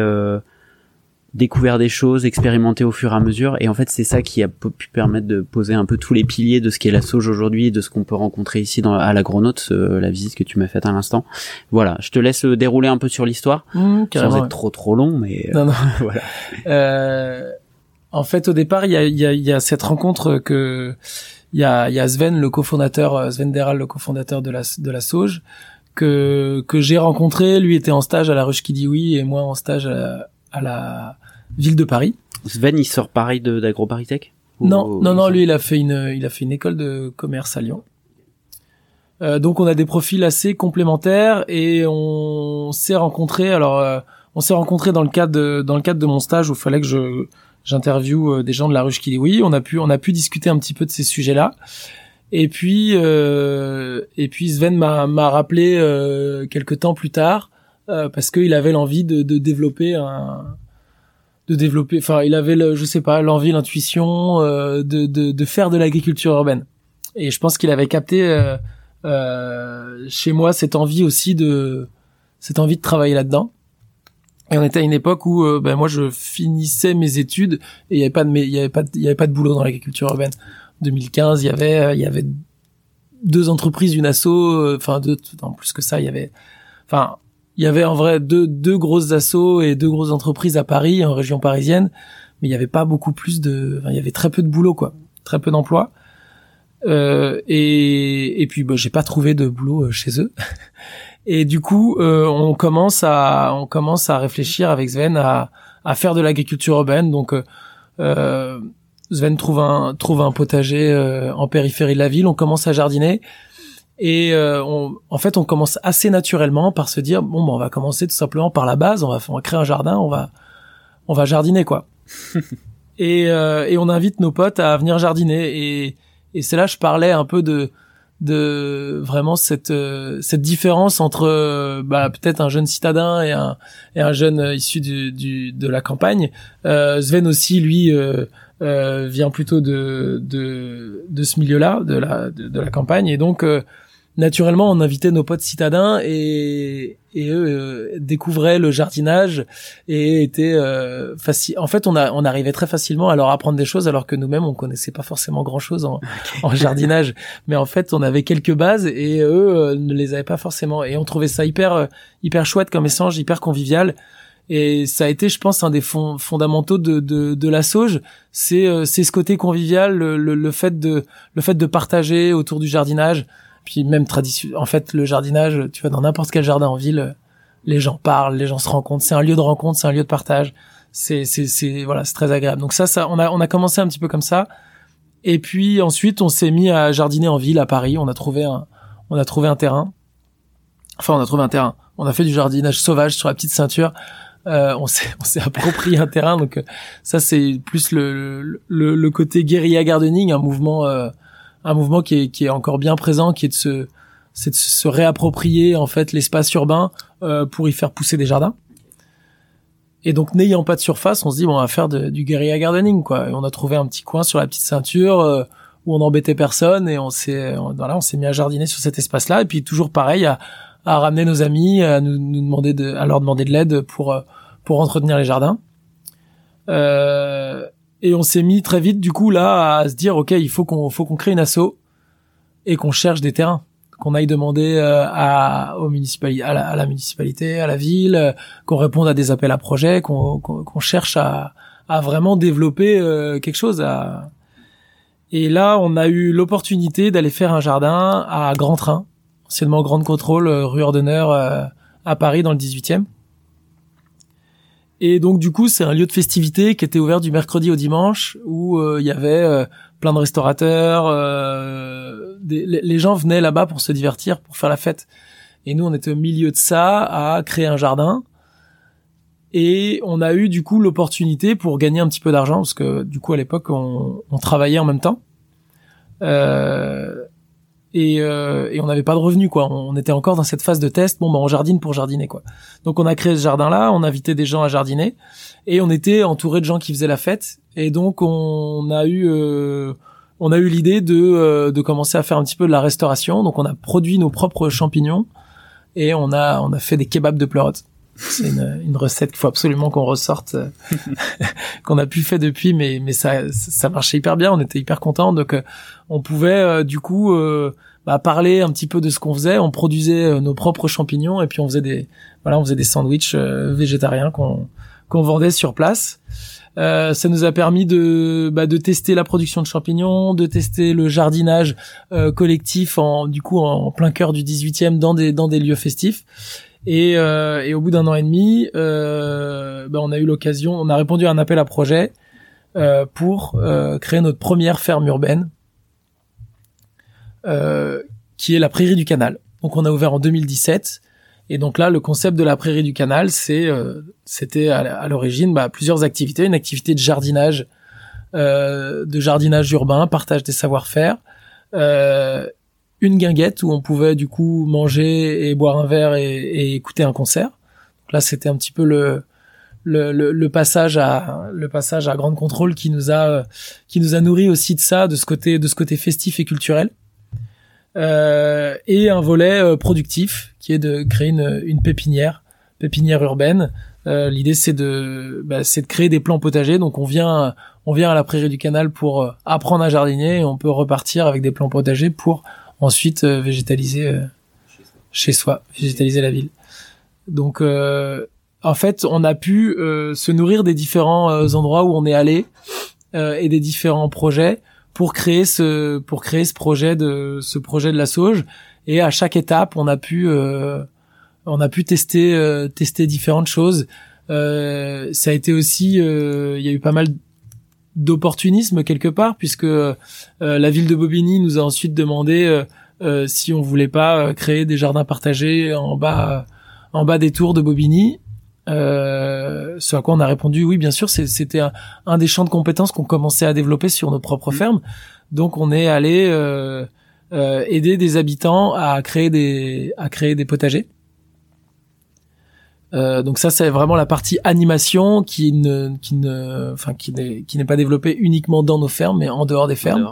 découvert des choses, expérimenté au fur et à mesure, et en fait c'est ça qui a pu permettre de poser un peu tous les piliers de ce qu'est la sauge aujourd'hui et de ce qu'on peut rencontrer ici dans, à l'agronaute, la visite que tu m'as faite à l'instant. Voilà, je te laisse dérouler un peu sur l'histoire, mmh, sans être trop trop long, mais non, non. *laughs* voilà. Euh, en fait, au départ, il y a, y, a, y a cette rencontre que il y a, y a Sven, le cofondateur, Sven Deral, le cofondateur de la de la Sauge, que que j'ai rencontré. Lui était en stage à la Ruche qui dit oui et moi en stage à, à la ville de Paris. Sven, il sort pareil d'AgroParisTech Non, non, non, lui, il a fait une, il a fait une école de commerce à Lyon. Euh, donc on a des profils assez complémentaires et on s'est rencontrés. Alors euh, on s'est rencontrés dans le cadre de, dans le cadre de mon stage où il fallait que je j'interviewe euh, des gens de la ruche qui dit oui. On a pu on a pu discuter un petit peu de ces sujets-là. Et puis euh, et puis Sven m'a m'a rappelé euh, quelques temps plus tard euh, parce qu'il avait l'envie de, de développer un de développer enfin il avait le, je sais pas l'envie l'intuition euh, de, de, de faire de l'agriculture urbaine. Et je pense qu'il avait capté euh, euh, chez moi cette envie aussi de cette envie de travailler là-dedans. Et on était à une époque où euh, ben moi je finissais mes études et il y avait pas de il y avait pas il y avait pas de boulot dans l'agriculture urbaine. 2015 il y avait il y avait deux entreprises une asso enfin deux en plus que ça il y avait enfin il y avait en vrai deux, deux grosses assos et deux grosses entreprises à Paris, en région parisienne, mais il y avait pas beaucoup plus de, enfin, il y avait très peu de boulot, quoi, très peu d'emplois. Euh, et, et puis, bah, j'ai pas trouvé de boulot euh, chez eux. *laughs* Et du coup, euh, on commence à, on commence à réfléchir avec Sven à, à faire de l'agriculture urbaine. Donc, euh, euh Sven trouve un, trouve un potager en périphérie de la ville. On commence à jardiner. Et euh, on, en fait, on commence assez naturellement par se dire bon, ben, on va commencer tout simplement par la base. On va, on va créer un jardin. On va, on va jardiner quoi. *laughs* et, euh, et on invite nos potes à venir jardiner. Et, et c'est là je parlais un peu de de vraiment cette euh, cette différence entre bah, peut-être un jeune citadin et un et un jeune issu du, du de la campagne. Sven aussi lui vient plutôt de de de ce milieu-là de la de, de la campagne et donc naturellement, on invitait nos potes citadins et, et eux euh, découvraient le jardinage et étaient euh, facile. En fait, on, a, on arrivait très facilement à leur apprendre des choses alors que nous-mêmes, on connaissait pas forcément grand-chose en, en, jardinage. Mais en fait, on avait quelques bases et eux euh, ne les avaient pas forcément. Et on trouvait ça hyper, euh, hyper chouette comme échange, hyper convivial. Et ça a été, je pense, un des fondamentaux de, de, de la sauge. C'est, c'est ce côté convivial, le, le, le, fait de, le fait de partager autour du jardinage. Puis même tradition, en fait, le jardinage, tu vois, dans n'importe quel jardin en ville, les gens parlent, les gens se rencontrent. C'est un lieu de rencontre, c'est un lieu de partage. C'est, c'est, c'est, voilà, c'est très agréable. Donc ça, ça, on a, on a commencé un petit peu comme ça. Et puis ensuite, on s'est mis à jardiner en ville à Paris. On a trouvé un, on a trouvé un terrain. Enfin, on a trouvé un terrain. On a fait du jardinage sauvage sur la petite ceinture. Euh, on s'est on s'est *laughs* approprié un terrain donc euh, ça c'est plus le, le, le côté guérilla gardening un mouvement euh, un mouvement qui est, qui est encore bien présent, qui est de se, c'est de se réapproprier en fait l'espace urbain euh, pour y faire pousser des jardins. et donc n'ayant pas de surface, on se dit bon, on va faire du guérilla gardening quoi. On a trouvé un petit coin sur la petite ceinture euh, où on n'embêtait personne et on s'est voilà, on s'est mis à jardiner sur cet espace-là et puis toujours pareil à, à ramener nos amis, à nous, nous, demander de, à leur demander de l'aide pour euh, pour entretenir les jardins. Euh, et on s'est mis très vite du coup là à se dire ok, il faut qu'on faut qu'on crée une asso et qu'on cherche des terrains qu'on aille demander euh, à, aux municipalités, à, la, municipalité, à la ville, euh, qu'on réponde à des appels à projets, qu'on cherche à, à, vraiment développer euh, quelque chose. À... Et là, on a eu l'opportunité d'aller faire un jardin à Grand Train, anciennement Grande Contrôle, rue Ordeneur, à Paris, dans le 18e. Et donc du coup, c'est un lieu de festivité qui était ouvert du mercredi au dimanche, où il y avait plein de restaurateurs. Euh, les, gens venaient là-bas pour se divertir, pour faire la fête. Et nous, on était au milieu de ça, à créer un jardin. Et on a eu du coup l'opportunité pour gagner un petit peu d'argent, parce que du coup à l'époque on, on, travaillait en même temps. Euh, et, euh, et on n'avait pas de revenus quoi. On était encore dans cette phase de test. Bon, bah on jardine pour jardiner quoi. Donc on a créé ce jardin là, on invitait des gens à jardiner et on était entouré de gens qui faisaient la fête. Et donc on a eu euh, on a eu l'idée de euh, de commencer à faire un petit peu de la restauration. Donc on a produit nos propres champignons et on a on a fait des kebabs de pleurote. C'est une, une, recette qu'il faut absolument qu'on ressorte, euh, *laughs* qu'on a pu faire depuis, mais mais ça ça marchait hyper bien. On était hyper contents, donc euh, on pouvait euh, du coup bah, parler un petit peu de ce qu'on faisait. On produisait nos propres champignons et puis on faisait des voilà, on faisait des sandwichs végétariens qu'on qu'on vendait sur place. Euh, ça nous a permis de bah, de tester la production de champignons, de tester le jardinage euh, collectif en du coup en plein cœur du 18e dans des dans des lieux festifs. Et, euh, et au bout d'un an et demi, euh, ben, on a eu l'occasion, on a répondu à un appel à projet euh, pour euh, créer notre première ferme urbaine, euh, qui est la Prairie du Canal. Donc on a ouvert en 2017. Et donc là, le concept de la Prairie du Canal, c'est c'était à, l'origine bah, plusieurs activités, une activité de jardinage, de jardinage urbain, partage des savoir-faire, euh, une guinguette où on pouvait du coup manger et boire un verre et, écouter un concert. Donc là, c'était un petit peu le, le, le, passage à le passage à grande contrôle qui nous a qui nous a nourri aussi de ça, de ce côté de ce côté festif et culturel. Euh, et un volet euh, productif qui est de créer une, une pépinière pépinière urbaine. Euh, L'idée c'est de bah, c'est de créer des plants potagers. Donc on vient on vient à la prairie du canal pour euh, apprendre à jardiner et on peut repartir avec des plants potagers pour ensuite euh, végétaliser euh, chez soi, végétaliser la ville. Donc euh, en fait, on a pu se nourrir des différents endroits où on est allé et des différents projets pour créer ce pour créer ce projet de ce projet de la sauge et à chaque étape on a pu on a pu tester tester différentes choses ça a été aussi il y a eu pas mal d'opportunisme quelque part puisque euh, la ville de Bobigny nous a ensuite demandé euh, euh, si on voulait pas créer des jardins partagés en bas en bas des tours de Bobigny. Euh, ce à quoi on a répondu oui bien sûr c'était un, des champs de compétences qu'on commençait à développer sur nos propres mmh. fermes. Donc on est allé euh, aider des habitants à créer des à créer des potagers euh, donc ça c'est vraiment la partie animation qui ne qui ne enfin qui n'est qui n'est pas développée uniquement dans nos fermes mais en dehors des fermes.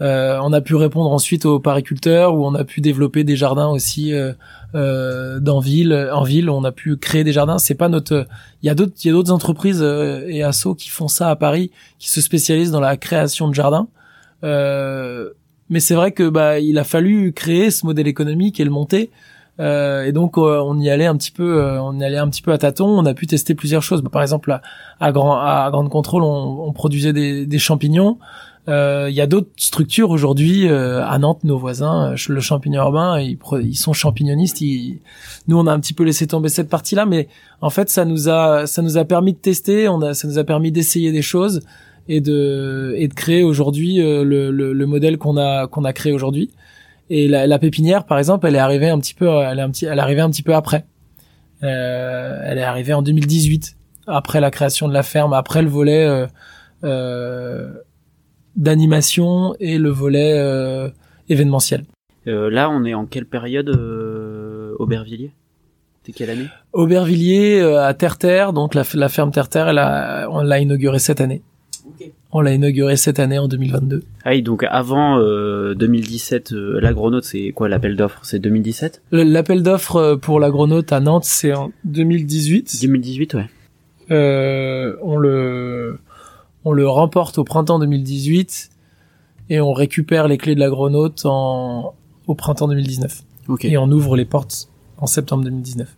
euh, on a pu répondre ensuite aux pariculteurs où on a pu développer des jardins aussi euh, euh, dans ville en ville on a pu créer des jardins. C'est pas notre il y a d'autres il y a d'autres entreprises euh, et assos qui font ça à Paris qui se spécialisent dans la création de jardins. Euh, mais c'est vrai que bah il a fallu créer ce modèle économique et le monter et donc euh, on y allait un petit peu, euh, on y allait un petit peu à tâtons. On a pu tester plusieurs choses. Bah, par exemple, à, à, grand, à grande contrôle, on, on produisait des, des champignons. Il y a d'autres structures aujourd'hui à Nantes, nos voisins, le champignon urbain, ils, ils sont champignonistes. Ils... Nous, on a un petit peu laissé tomber cette partie-là, mais en fait, ça nous a, ça nous a permis de tester. On a, ça nous a permis d'essayer des choses et de, et de créer aujourd'hui le, le, le modèle qu'on a, qu'on a créé aujourd'hui. Et la, la, pépinière, par exemple, elle est arrivée un petit peu, elle est un petit, elle est arrivée un petit peu après. Euh, elle est arrivée en 2018, après la création de la ferme, après le volet euh, euh, d'animation et le volet euh, événementiel. Euh, là, on est en quelle période, Aubervilliers? C'était quelle année? Aubervilliers à Terre-Terre, donc la, la ferme Terre-Terre, on l'a inaugurée cette année. On l'a inauguré cette année en 2022. Ah oui, donc avant 2017, euh, l'agronaute, c'est quoi l'appel d'offres? C'est 2017 L'appel d'offres euh, pour l'agronaute à Nantes, c'est en 2018. 2018, ouais. Euh, on le on le remporte au printemps 2018 et on récupère les clés de l'agronaute en au printemps 2019. Ok. Et on ouvre les portes en septembre 2019.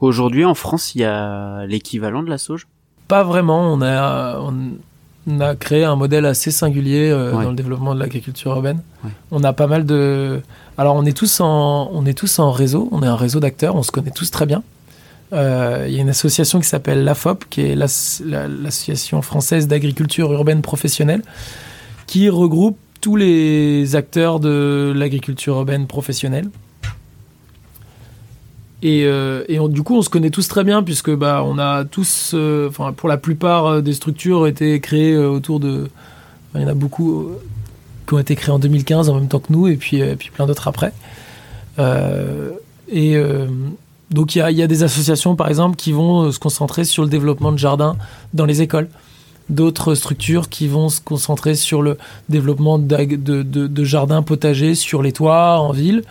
Aujourd'hui, en France, il y a l'équivalent de la sauge? Pas vraiment. On a on, on a créé un modèle assez singulier euh, dans le développement de l'agriculture urbaine. On a pas mal de. Alors on est tous en on est tous en réseau. On est un réseau d'acteurs. On se connaît tous très bien. Euh, il y a une association qui s'appelle l'AFOP, qui est l'association française d'agriculture urbaine professionnelle, qui regroupe tous les acteurs de l'agriculture urbaine professionnelle. Et, euh, du coup, on se connaît tous très bien puisque bah on a tous, euh, pour la plupart euh, des structures été créées autour de, il y en a beaucoup qui ont été créées en 2015 en même temps que nous et puis puis plein d'autres après. et donc il y a, y a des associations par exemple qui vont se concentrer sur le développement de jardins dans les écoles d'autres structures qui vont se concentrer sur le développement de, de, jardins potagers sur les toits en ville.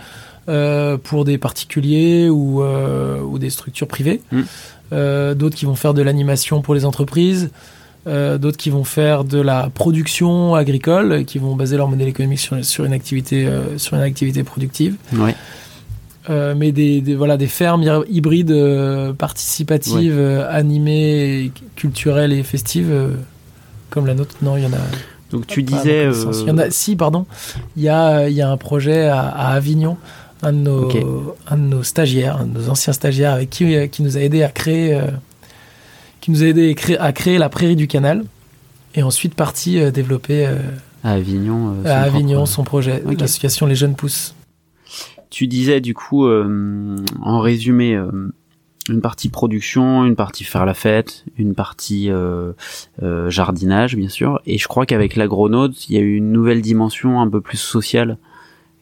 Euh, pour des particuliers ou, euh, ou des structures privées. Mm. Euh, d'autres qui vont faire de l'animation pour les entreprises. d'autres qui vont faire de la production agricole, qui vont baser leur modèle économique sur, sur une activité sur une activité productive. Ouais. mais des, des, voilà des fermes hybrides participatives, animées, culturelles et festives comme la nôtre. Non, il y en a. Donc tu disais. Il y en a, si, pardon. Il y a, y a un projet à, à Avignon un de nos, un de nos stagiaires, un de nos anciens stagiaires avec qui, euh, qui nous a aidé à créer, euh, qui nous a aidé à créer la prairie du canal et ensuite parti euh, développer à Avignon, à Avignon son projet, l'association Les Jeunes Pousses. Tu disais du coup, en résumé, une partie production, une partie faire la fête, une partie jardinage bien sûr, et je crois qu'avec l'agronaute, il y a eu une nouvelle dimension un peu plus sociale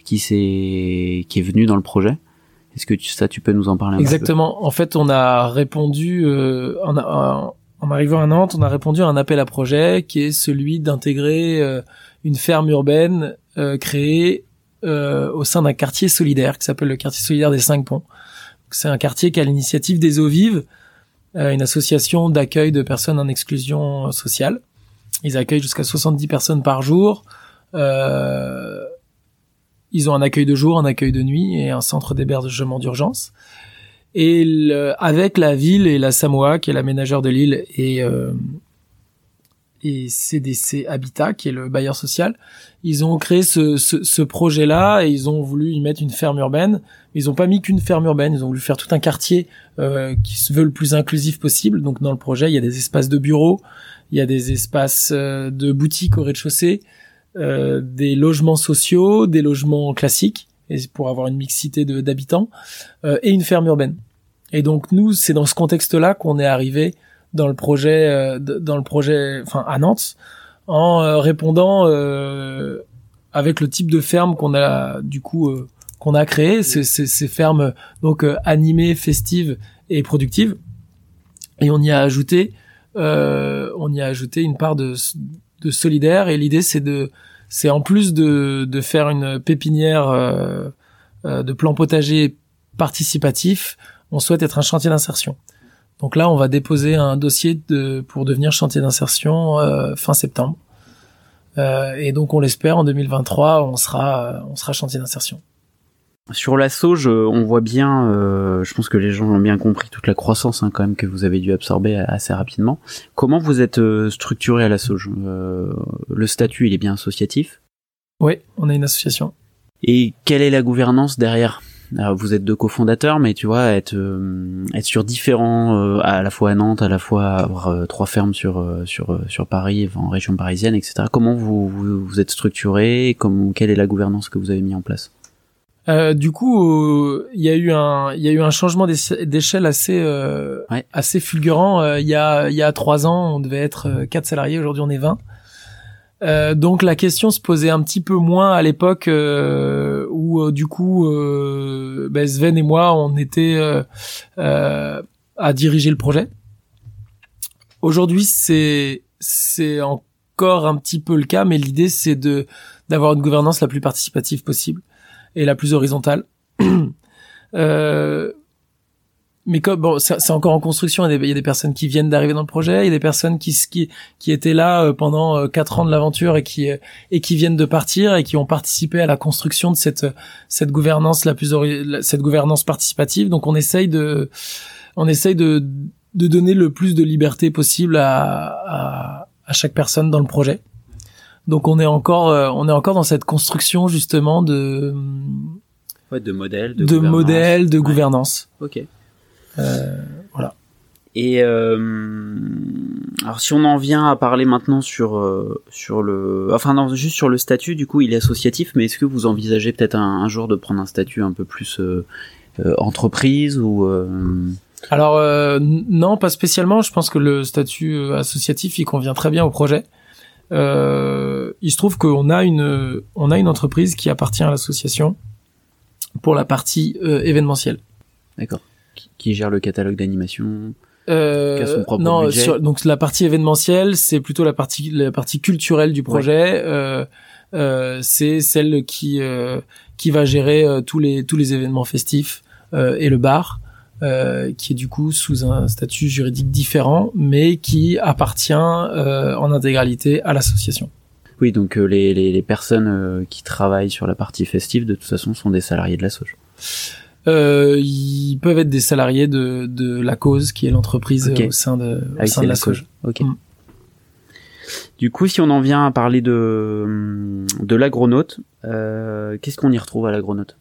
qui s'est qui est venu dans le projet. Est-ce que tu, ça tu peux nous en parler un Exactement. En fait, on a répondu euh, en, en, arrivant à Nantes, on a répondu à un appel à projet qui est celui d'intégrer euh, une ferme urbaine euh, créée euh, au sein d'un quartier solidaire qui s'appelle le quartier solidaire des Cinq Ponts. C'est un quartier qui a l'initiative des Eaux Vives, euh, une association d'accueil de personnes en exclusion sociale. Ils accueillent jusqu'à 70 personnes par jour. Euh, ils ont un accueil de jour, un accueil de nuit et un centre d'hébergement d'urgence. Et avec la ville et la Samoa, qui est l'aménageur de l'île, et, euh, et CDC Habitat, qui est le bailleur social, ils ont créé ce, ce, ce projet-là et ils ont voulu y mettre une ferme urbaine. Ils n'ont pas mis qu'une ferme urbaine, ils ont voulu faire tout un quartier euh, qui se veut le plus inclusif possible. Donc dans le projet, il y a des espaces de bureaux, il y a des espaces euh, de boutiques au rez-de-chaussée, euh, des logements sociaux, des logements classiques, et pour avoir une mixité d'habitants, euh, et une ferme urbaine. Et donc nous, c'est dans ce contexte-là qu'on est arrivé dans le projet, euh, dans le projet, enfin à Nantes, en répondant avec le type de ferme qu'on a du coup qu'on a créé, ces, ces, fermes donc animées, festives et productives. Et on y a ajouté, on y a ajouté une part de de solidaire et l'idée c'est de c'est en plus de, de faire une pépinière euh, euh, de plan potager participatif, on souhaite être un chantier d'insertion. Donc là, on va déposer un dossier de, pour devenir chantier d'insertion euh, fin septembre. et donc on l'espère en 2023, on sera on sera chantier d'insertion. Sur la sauge, on voit bien, euh, je pense que les gens ont bien compris toute la croissance hein, quand même que vous avez dû absorber assez rapidement. Comment vous êtes euh, structuré à la sauge euh, Le statut, il est bien associatif? Oui, on a une association. Et quelle est la gouvernance derrière? Alors, Vous êtes deux cofondateurs, mais tu vois, être, être sur différents, à la fois à Nantes, à la fois avoir trois fermes sur sur sur Paris, en région parisienne, etc. Comment vous vous, vous êtes structuré Comment quelle est la gouvernance que vous avez mis en place? Euh, du coup, il y a eu un, il y a eu un changement d'échelle assez, euh, assez fulgurant. Euh, il y a, il y a trois ans, on devait être quatre salariés. Aujourd'hui, on est 20. donc la question se posait un petit peu moins à l'époque où où du coup ben Sven et moi on était à diriger le projet. Aujourd'hui c'est c'est encore un petit peu le cas, mais l'idée c'est de d'avoir une gouvernance la plus participative possible et la plus horizontale. *clears throat* euh, mais comme bon, c'est encore en construction. Il y, a des, personnes qui viennent d'arriver dans le projet, il y a des personnes qui qui, qui étaient là euh, pendant euh, quatre ans de l'aventure et qui et qui viennent de partir et qui ont participé à la construction de cette cette gouvernance la plus cette gouvernance participative. Donc on essaye de on essaye de de donner le plus de liberté possible à, à, à chaque personne dans le projet. Donc on est encore euh, on est encore dans cette construction justement de ouais, de modèles de, de modèles de gouvernance. Ok. Euh, voilà. Et euh, alors si on en vient à parler maintenant sur euh, sur le enfin non juste sur le statut du coup il est associatif mais est-ce que vous envisagez peut-être un, un, jour de prendre un statut un peu plus euh entreprise ou alors non pas spécialement je pense que le statut associatif il convient très bien au projet euh, il se trouve qu'on a une on a une entreprise qui appartient à l'association pour la partie euh, événementielle. D'accord. Qui, gère le catalogue d'animation. Euh, son propre non, sur, donc la partie événementielle, c'est plutôt la partie la partie culturelle du projet. Euh, euh, c'est celle qui euh, qui va gérer tous les tous les événements festifs et le bar. Euh, qui est du coup sous un statut juridique différent, mais qui appartient euh, en intégralité à l'association. Oui, donc euh, les, les, les, personnes qui travaillent sur la partie festive, de toute façon, sont des salariés de la SOJ. ils peuvent être des salariés de, de la cause, qui est l'entreprise au sein de, au ah sein de la, SOJ. Ok. Mm. Du coup, si on en vient à parler de, de l'agronaute, qu'est-ce qu'on y retrouve à l'agronaute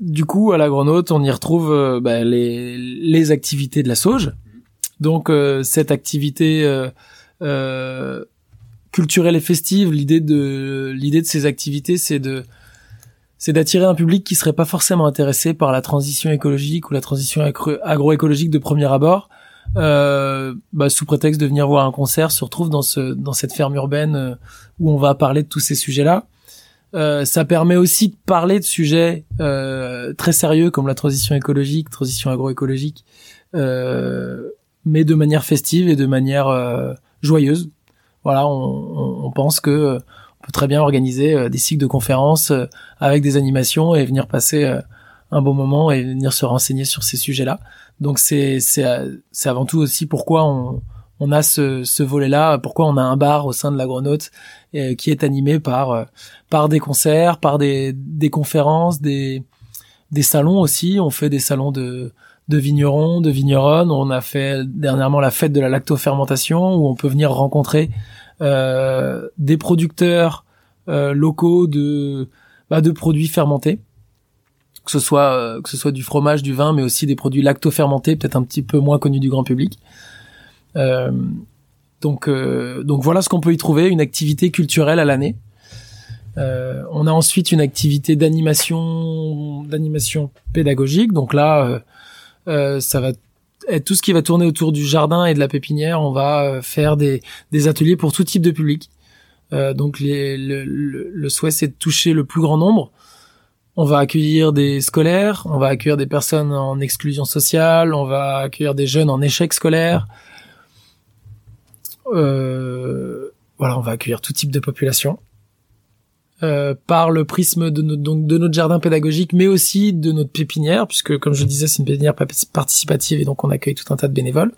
du coup, à l'agronaute, on y retrouve euh, bah, les, les, activités de la sauge. Donc euh, cette activité euh, culturelle et festive, l'idée de l'idée de ces activités, c'est de c'est d'attirer un public qui serait pas forcément intéressé par la transition écologique ou la transition agroécologique de premier abord, euh, bah, sous prétexte de venir voir un concert, se retrouve dans ce dans cette ferme urbaine où on va parler de tous ces sujets-là. Euh, ça permet aussi de parler de sujets euh, très sérieux comme la transition écologique, transition agroécologique, euh, mais de manière festive et de manière euh, joyeuse. Voilà, on, on, pense que on peut très bien organiser des cycles de conférences avec des animations et venir passer un bon moment et venir se renseigner sur ces sujets-là. Donc c'est c'est avant tout aussi pourquoi on on a ce, volet-là, pourquoi on a un bar au sein de l'agronaute euh, qui est animé par euh, par des concerts, par des, conférences, des salons aussi. On fait des salons de vignerons, de vigneronnes. On a fait dernièrement la fête de la lactofermentation où on peut venir rencontrer euh, des producteurs locaux de bah, de produits fermentés que ce soit que ce soit du fromage, du vin, mais aussi des produits lactofermentés, peut-être un petit peu moins connus du grand public. Euh, donc, euh, donc voilà ce qu'on peut y trouver, une activité culturelle à l'année. Euh, on a ensuite une activité d'animation, d'animation pédagogique. Donc là, ça va être tout ce qui va tourner autour du jardin et de la pépinière. On va faire des, ateliers pour tout type de public. donc le, souhait c'est de toucher le plus grand nombre. On va accueillir des scolaires, on va accueillir des personnes en exclusion sociale, on va accueillir des jeunes en échec scolaire, voilà, on va accueillir tout type de population. Euh, par le prisme de notre, donc de notre jardin pédagogique, mais aussi de notre pépinière, puisque comme je disais, c'est une pépinière participative et donc on accueille tout un tas de bénévoles.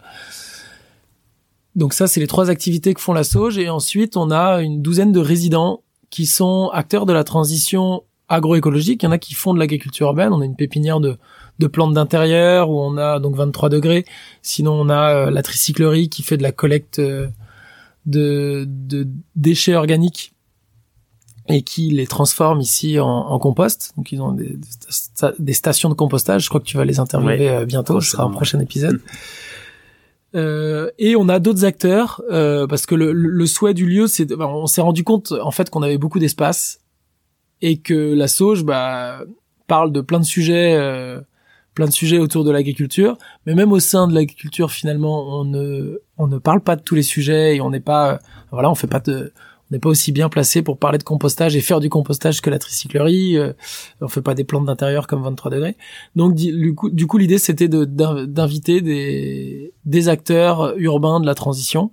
Donc ça, c'est les trois activités que font la Sauge, et ensuite on a une douzaine de résidents qui sont acteurs de la transition agroécologique. Il y en a qui font de l'agriculture urbaine. On a une pépinière de, de plantes d'intérieur où on a donc 23 degrés. Sinon, on a euh, la tricyclerie qui fait de la collecte euh, de, de déchets organiques et qui les transforme ici en, en compost. Donc ils ont des, des, stations de compostage. Je crois que tu vas les interviewer euh, bientôt. Ce sera un prochain épisode. *laughs* Euh, et on a d'autres acteurs euh, parce que le, le, souhait du lieu, c'est on s'est rendu compte en fait qu'on avait beaucoup d'espace et que la sauge bah, parle de plein de sujets euh, plein de sujets autour de l'agriculture, mais même au sein de l'agriculture finalement, on ne on ne parle pas de tous les sujets et on n'est pas voilà, on fait pas de on n'est pas aussi bien placé pour parler de compostage et faire du compostage que la tricyclerie. Euh, on fait pas des plantes d'intérieur comme 23 degrés. Donc du coup, l'idée c'était d'inviter des, des acteurs urbains de la transition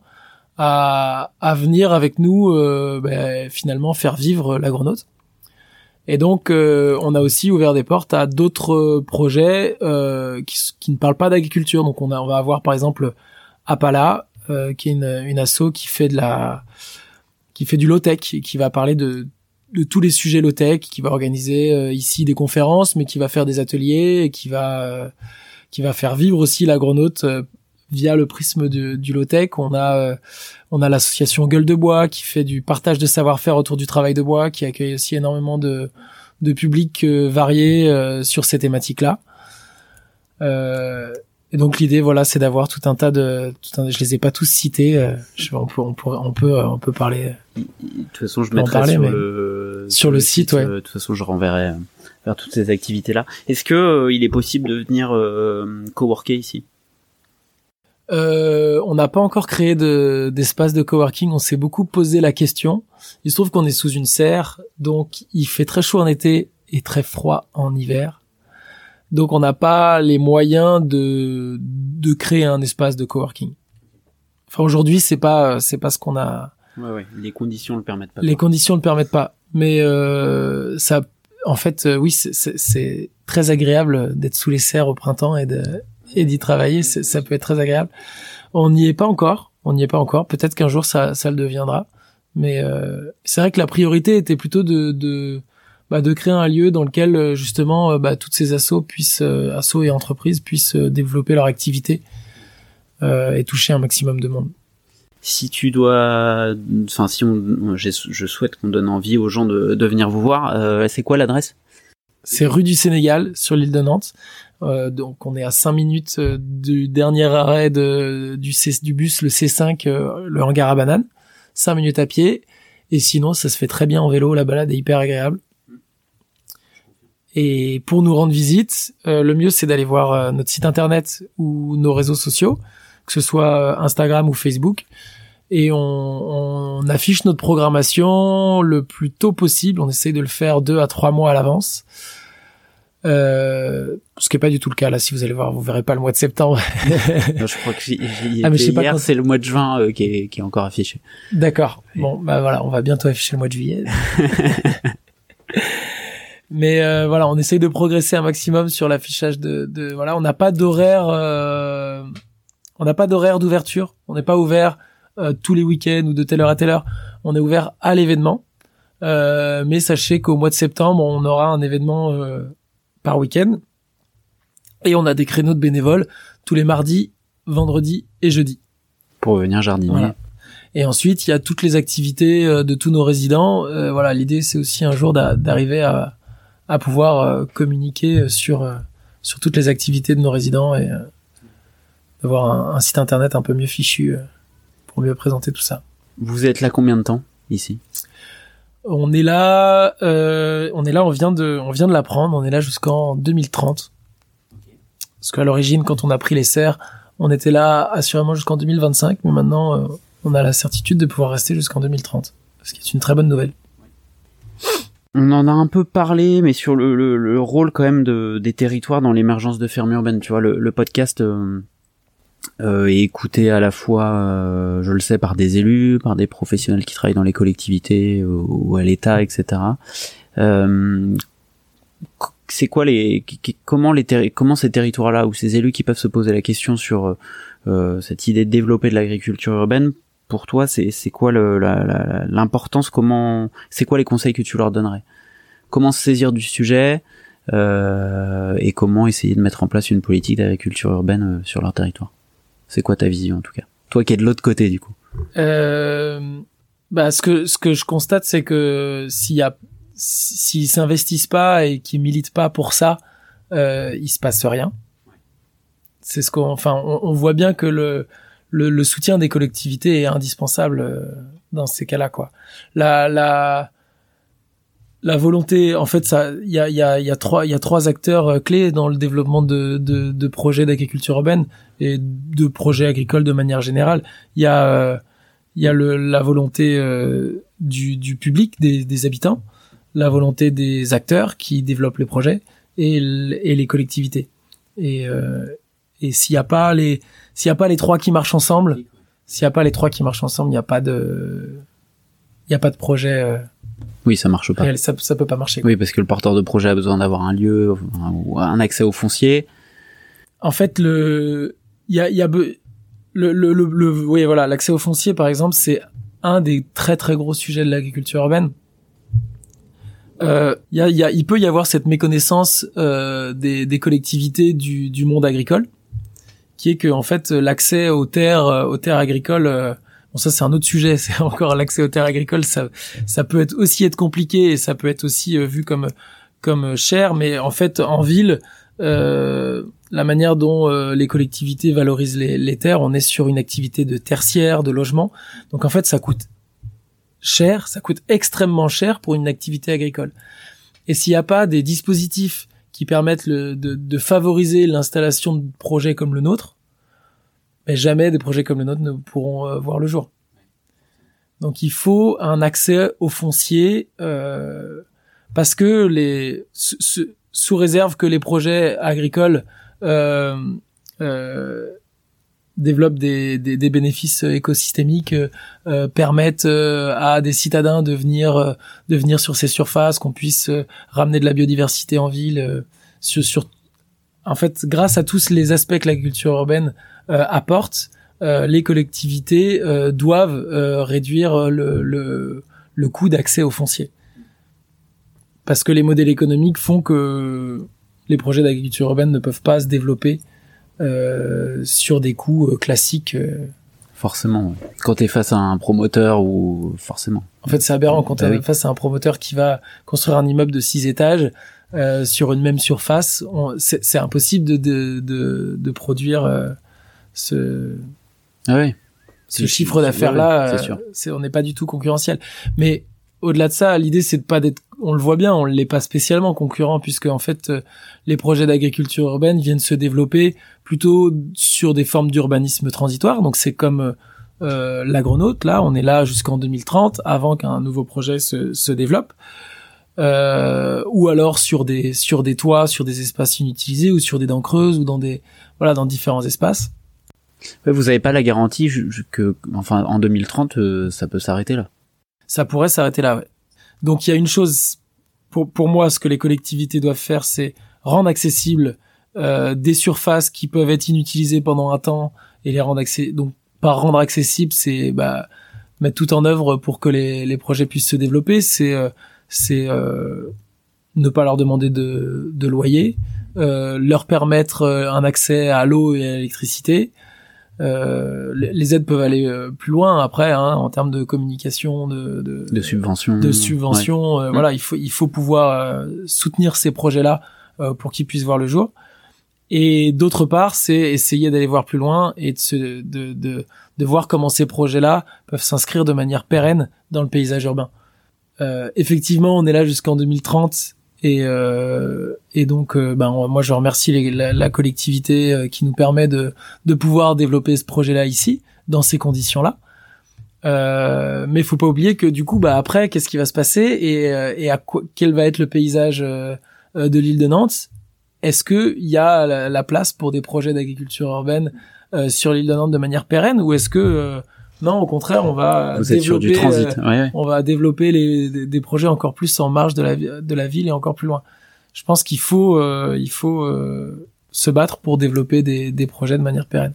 à, à venir avec nous euh, ben, finalement faire vivre l'agronaute. Et donc, euh, on a aussi ouvert des portes à d'autres projets euh, qui, qui, ne parlent pas d'agriculture. Donc, on, on va avoir par exemple Apala, euh, qui est une, une asso qui fait de la, qui fait du low tech, qui va parler de de tous les sujets low tech, qui va organiser euh, ici des conférences, mais qui va faire des ateliers, et qui va euh, qui va faire vivre aussi l'agronaute via le prisme du low tech. On a on a l'association Gueule de Bois qui fait du partage de savoir-faire autour du travail de bois, qui accueille aussi énormément de, de publics euh, variés euh, sur ces thématiques-là. Euh, et donc l'idée, voilà, c'est d'avoir tout un tas de, tout un, je les ai pas tous cités. je, on peut, on peut, on peut, on peut parler. De toute façon, je mettrai sur, le, sur, le site, ouais. De toute façon, je renverrai vers toutes ces activités-là. Est-ce que il est possible de venir coworker ici? Euh, on n'a pas encore créé de, d'espace de coworking. On s'est beaucoup posé la question. Il se trouve qu'on est sous une serre, donc il fait très chaud en été et très froid en hiver. Donc on n'a pas les moyens de de créer un espace de coworking. Enfin aujourd'hui c'est pas c'est pas ce qu'on a. Ouais, ouais. Les conditions le permettent pas. Les conditions le permettent pas. Mais euh, ça, en fait, euh, oui, c'est très agréable d'être sous les serres au printemps et de et d'y travailler, ça peut être très agréable. On n'y est pas encore, on n'y est pas encore. Peut-être qu'un jour ça, ça le deviendra. Mais euh, c'est vrai que la priorité était plutôt de, de, bah, de créer un lieu dans lequel euh, justement euh, bah, toutes ces assos puissent, assos et entreprises puissent développer leur activité et toucher un maximum de monde. Si tu dois, enfin si on, je souhaite qu'on donne envie aux gens de, de venir vous voir, c'est quoi l'adresse? C'est rue du Sénégal sur l'île de Nantes. Euh, donc on est à 5 minutes euh, du dernier arrêt de, du, du bus, le C5, euh, le hangar à banane. 5 minutes à pied. Et sinon, ça se fait très bien en vélo. La balade est hyper agréable. Et pour nous rendre visite, le mieux c'est d'aller voir notre site internet ou nos réseaux sociaux, que ce soit Instagram ou Facebook. Et on, on affiche notre programmation le plus tôt possible. On essaye de le faire deux à trois mois à l'avance. Euh, ce qui est pas du tout le cas là. Si vous allez voir, vous verrez pas le mois de septembre. *laughs* je crois que j'y ah, mais je sais pas hier, c'est le mois de juin euh, qui, est, qui est encore affiché. D'accord. Bon, bah voilà, on va bientôt afficher le mois de juillet. *laughs* mais euh, voilà, on essaye de progresser un maximum sur l'affichage de, de, voilà, on n'a pas d'horaire, euh, on n'a pas d'horaire d'ouverture. On n'est pas ouvert tous les week-ends ou de telle heure à telle heure. On est ouvert à l'événement. mais sachez qu'au mois de septembre, on aura un événement par week-end. Et on a des créneaux de bénévoles tous les mardis, vendredis et jeudis. Pour venir jardiner. Et ensuite, il y a toutes les activités euh, de tous nos résidents. Euh, voilà, l'idée c'est aussi un jour d'arriver à, à pouvoir euh, communiquer sur sur toutes les activités de nos résidents et d'avoir un, un, site internet un peu mieux fichu pour mieux présenter tout ça. Vous êtes là combien de temps ici? On est là, euh, on est là, on vient de, on vient de l'apprendre. On est là jusqu'en 2030. Parce qu'à l'origine, quand on a pris les serres, on était là assurément jusqu'en 2025, mais maintenant, euh, on a la certitude de pouvoir rester jusqu'en 2030, ce qui est une très bonne nouvelle. On en a un peu parlé, mais sur le, rôle quand même de, des territoires dans l'émergence de fermes urbaines. Tu vois, le, podcast euh, euh, et écouté à la fois, euh, je le sais, par des élus, par des professionnels qui travaillent dans les collectivités ou, à l'État, etc. Euh, c'est quoi les comment les comment ces territoires-là ou ces élus qui peuvent se poser la question sur cette idée de développer de l'agriculture urbaine pour toi c'est c'est quoi l'importance comment c'est quoi les conseils que tu leur donnerais? Comment se saisir du sujet euh, et comment essayer de mettre en place une politique d'agriculture urbaine sur leur territoire? C'est quoi ta vision en tout cas? Toi qui es de l'autre côté du coup. Euh, bah ce que ce que je constate c'est que s'il y a s'ils s'investissent pas et qu'ils militent pas pour ça, euh, il se passe rien. C'est ce qu'on enfin on, voit bien que le, le, le soutien des collectivités est indispensable euh, dans ces cas-là quoi. La la la volonté, en fait, ça, il y a, y, a, y a trois, il y a trois acteurs euh, clés dans le développement de, de, de projets d'agriculture urbaine et de projets agricoles de manière générale. Il y a, il y a le, la volonté du, du public, des, des habitants, la volonté des acteurs qui développent les projets et, et les collectivités. Et, et s'il n'y a pas les s'il y a pas les trois qui marchent ensemble, s'il y a pas les trois qui marchent ensemble, il n'y a pas de il y a pas de projet. Euh, oui, ça marche pas. ça, ça peut pas marcher. Oui, parce que le porteur de projet a besoin d'avoir un lieu ou un accès au foncier. En fait, le il y a il y a le, le, le, le oui voilà l'accès au foncier par exemple c'est un des très très gros sujets de l'agriculture urbaine. Euh, y a, y a, il peut y avoir cette méconnaissance euh, des, des collectivités du, du monde agricole qui est que en fait l'accès aux terres euh, aux terres agricoles euh, bon ça c'est un autre sujet *laughs* c'est encore l'accès aux terres agricoles ça ça peut être aussi être compliqué et ça peut être aussi euh, vu comme comme cher mais en fait en ville euh, la manière dont les collectivités valorisent les, les, terres, on est sur une activité de tertiaire, de logement. Donc en fait, ça coûte cher, ça coûte extrêmement cher pour une activité agricole. Et s'il n'y a pas des dispositifs qui permettent le, de, de, favoriser l'installation de projets comme le nôtre, mais jamais des projets comme le nôtre ne pourront euh, voir le jour. Donc il faut un accès au foncier euh, parce que les sous réserve que les projets agricoles euh, euh, développent des, des, des, bénéfices écosystémiques, euh, permettent euh, à des citadins de venir, euh, de venir sur ces surfaces, qu'on puisse ramener de la biodiversité en ville. sur, sur, en fait, grâce à tous les aspects que l'agriculture urbaine apporte, les collectivités doivent réduire le, le, le coût d'accès au foncier. Parce que les modèles économiques font que les projets d'agriculture urbaine ne peuvent pas se développer euh, sur des coûts euh, classiques. Euh. Forcément. Quand tu es face à un promoteur ou forcément. En fait, c'est aberrant quand bah tu es face à un promoteur qui va construire un immeuble de six étages euh, sur une même surface. C'est impossible de, de, de, de produire ce, ah oui. ce chiffre d'affaires là. c'est on n'est pas du tout concurrentiel. Mais au-delà de ça, l'idée c'est de pas d'être, on le voit bien, on l'est pas spécialement concurrent puisque en fait euh, les projets d'agriculture urbaine viennent se développer plutôt sur des formes d'urbanisme transitoire. Donc c'est comme euh, euh l'agronaute, là, on est là jusqu'en 2030 avant qu'un nouveau projet se, se développe. Euh, ou alors sur des sur des toits, sur des espaces inutilisés ou sur des dents creuses ou dans des voilà dans différents espaces. vous n'avez pas la garantie que enfin en 2030 euh, ça peut s'arrêter là? Ça pourrait s'arrêter là. Donc il y a une chose pour pour moi, ce que les collectivités doivent faire, c'est rendre accessibles euh, des surfaces qui peuvent être inutilisées pendant un temps et les rendre accessibles. Donc par rendre accessible, c'est bah, mettre tout en œuvre pour que les, les projets puissent se développer. C'est euh, euh, ne pas leur demander de, de loyer, leur permettre un accès à l'eau et à l'électricité, euh, les aides peuvent aller euh, plus loin après hein, en termes de communication, de, de, de subventions, de subventions. Euh, voilà, il faut il faut pouvoir soutenir ces projets-là pour qu'ils puissent voir le jour. Et d'autre part, c'est essayer d'aller voir plus loin et de, se, de, de, de voir comment ces projets-là peuvent s'inscrire de manière pérenne dans le paysage urbain. Euh, effectivement, on est là jusqu'en 2030 et, euh, et donc, euh, ben, moi, je remercie la, collectivité euh, qui nous permet de, de pouvoir développer ce projet-là ici, dans ces conditions-là. Euh, mais faut pas oublier que du coup, bah après, qu'est-ce qui va se passer et, euh, et à quoi, quel va être le paysage de l'île de Nantes? Est-ce que il y a la, la, place pour des projets d'agriculture urbaine sur l'île de Nantes de manière pérenne ou est-ce que non, au contraire, on va développer, transit. Euh, on va développer les, des, projets encore plus en marge de la, de la ville et encore plus loin. Je pense qu'il faut, euh, il faut euh, se battre pour développer des, des projets de manière pérenne.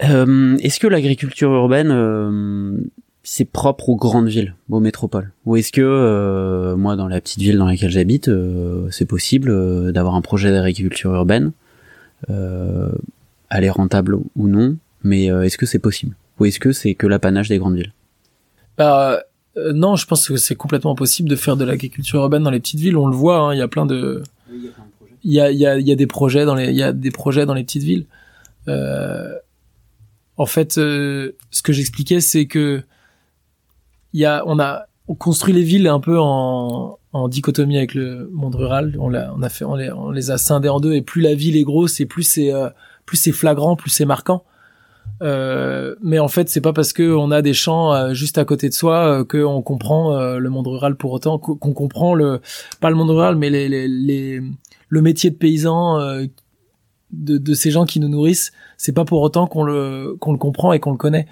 est-ce que l'agriculture urbaine c'est propre aux grandes villes, aux métropoles? Ou est-ce que moi, dans la petite ville dans laquelle j'habite, c'est possible d'avoir un projet d'agriculture urbaine, elle est rentable ou non, mais est-ce que c'est possible? Ou est-ce que c'est que l'apanage des grandes villes? Bah, euh, Non, je pense que c'est complètement possible de faire de l'agriculture urbaine dans les petites villes. On le voit, hein, il y a plein de... Il y a, y, a, y a des projets dans les, il y a des projets dans les petites villes. Euh, en fait, euh, ce que j'expliquais, c'est que il y a, on a, on construit les villes un peu en, en dichotomie avec le monde rural. On, l'a, on a fait, on les, on les a scindées en deux. Et plus la ville est grosse, et plus c'est, plus c'est flagrant, plus c'est marquant. Euh, mais en fait, c'est pas parce que on a des champs euh, juste à côté de soi euh, qu'on comprend le monde rural pour autant, qu'on comprend le pas le monde rural, mais les, les, les le métier de paysan de, de, ces gens qui nous nourrissent. C'est pas pour autant qu'on le qu'on le comprend et qu'on le connaît.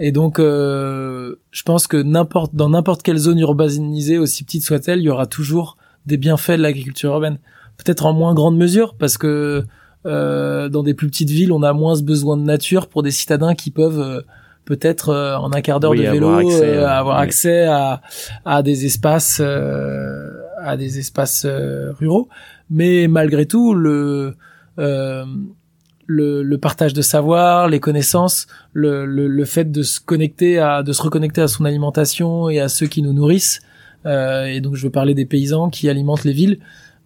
Et donc, je pense que n'importe dans n'importe quelle zone urbanisée, aussi petite soit-elle, il y aura toujours des bienfaits de l'agriculture urbaine. Peut-être en moins grande mesure, parce que euh, dans des plus petites villes, on a moins besoin de nature pour des citadins qui peuvent euh, peut-être euh, en un quart d'heure de vélo avoir accès, à, à des espaces à des espaces ruraux. Mais malgré tout, le le, le, partage de savoir, les connaissances, le, le, le, fait de se connecter à, de se reconnecter à son alimentation et à ceux qui nous nourrissent. Euh, et donc je veux parler des paysans qui alimentent les villes.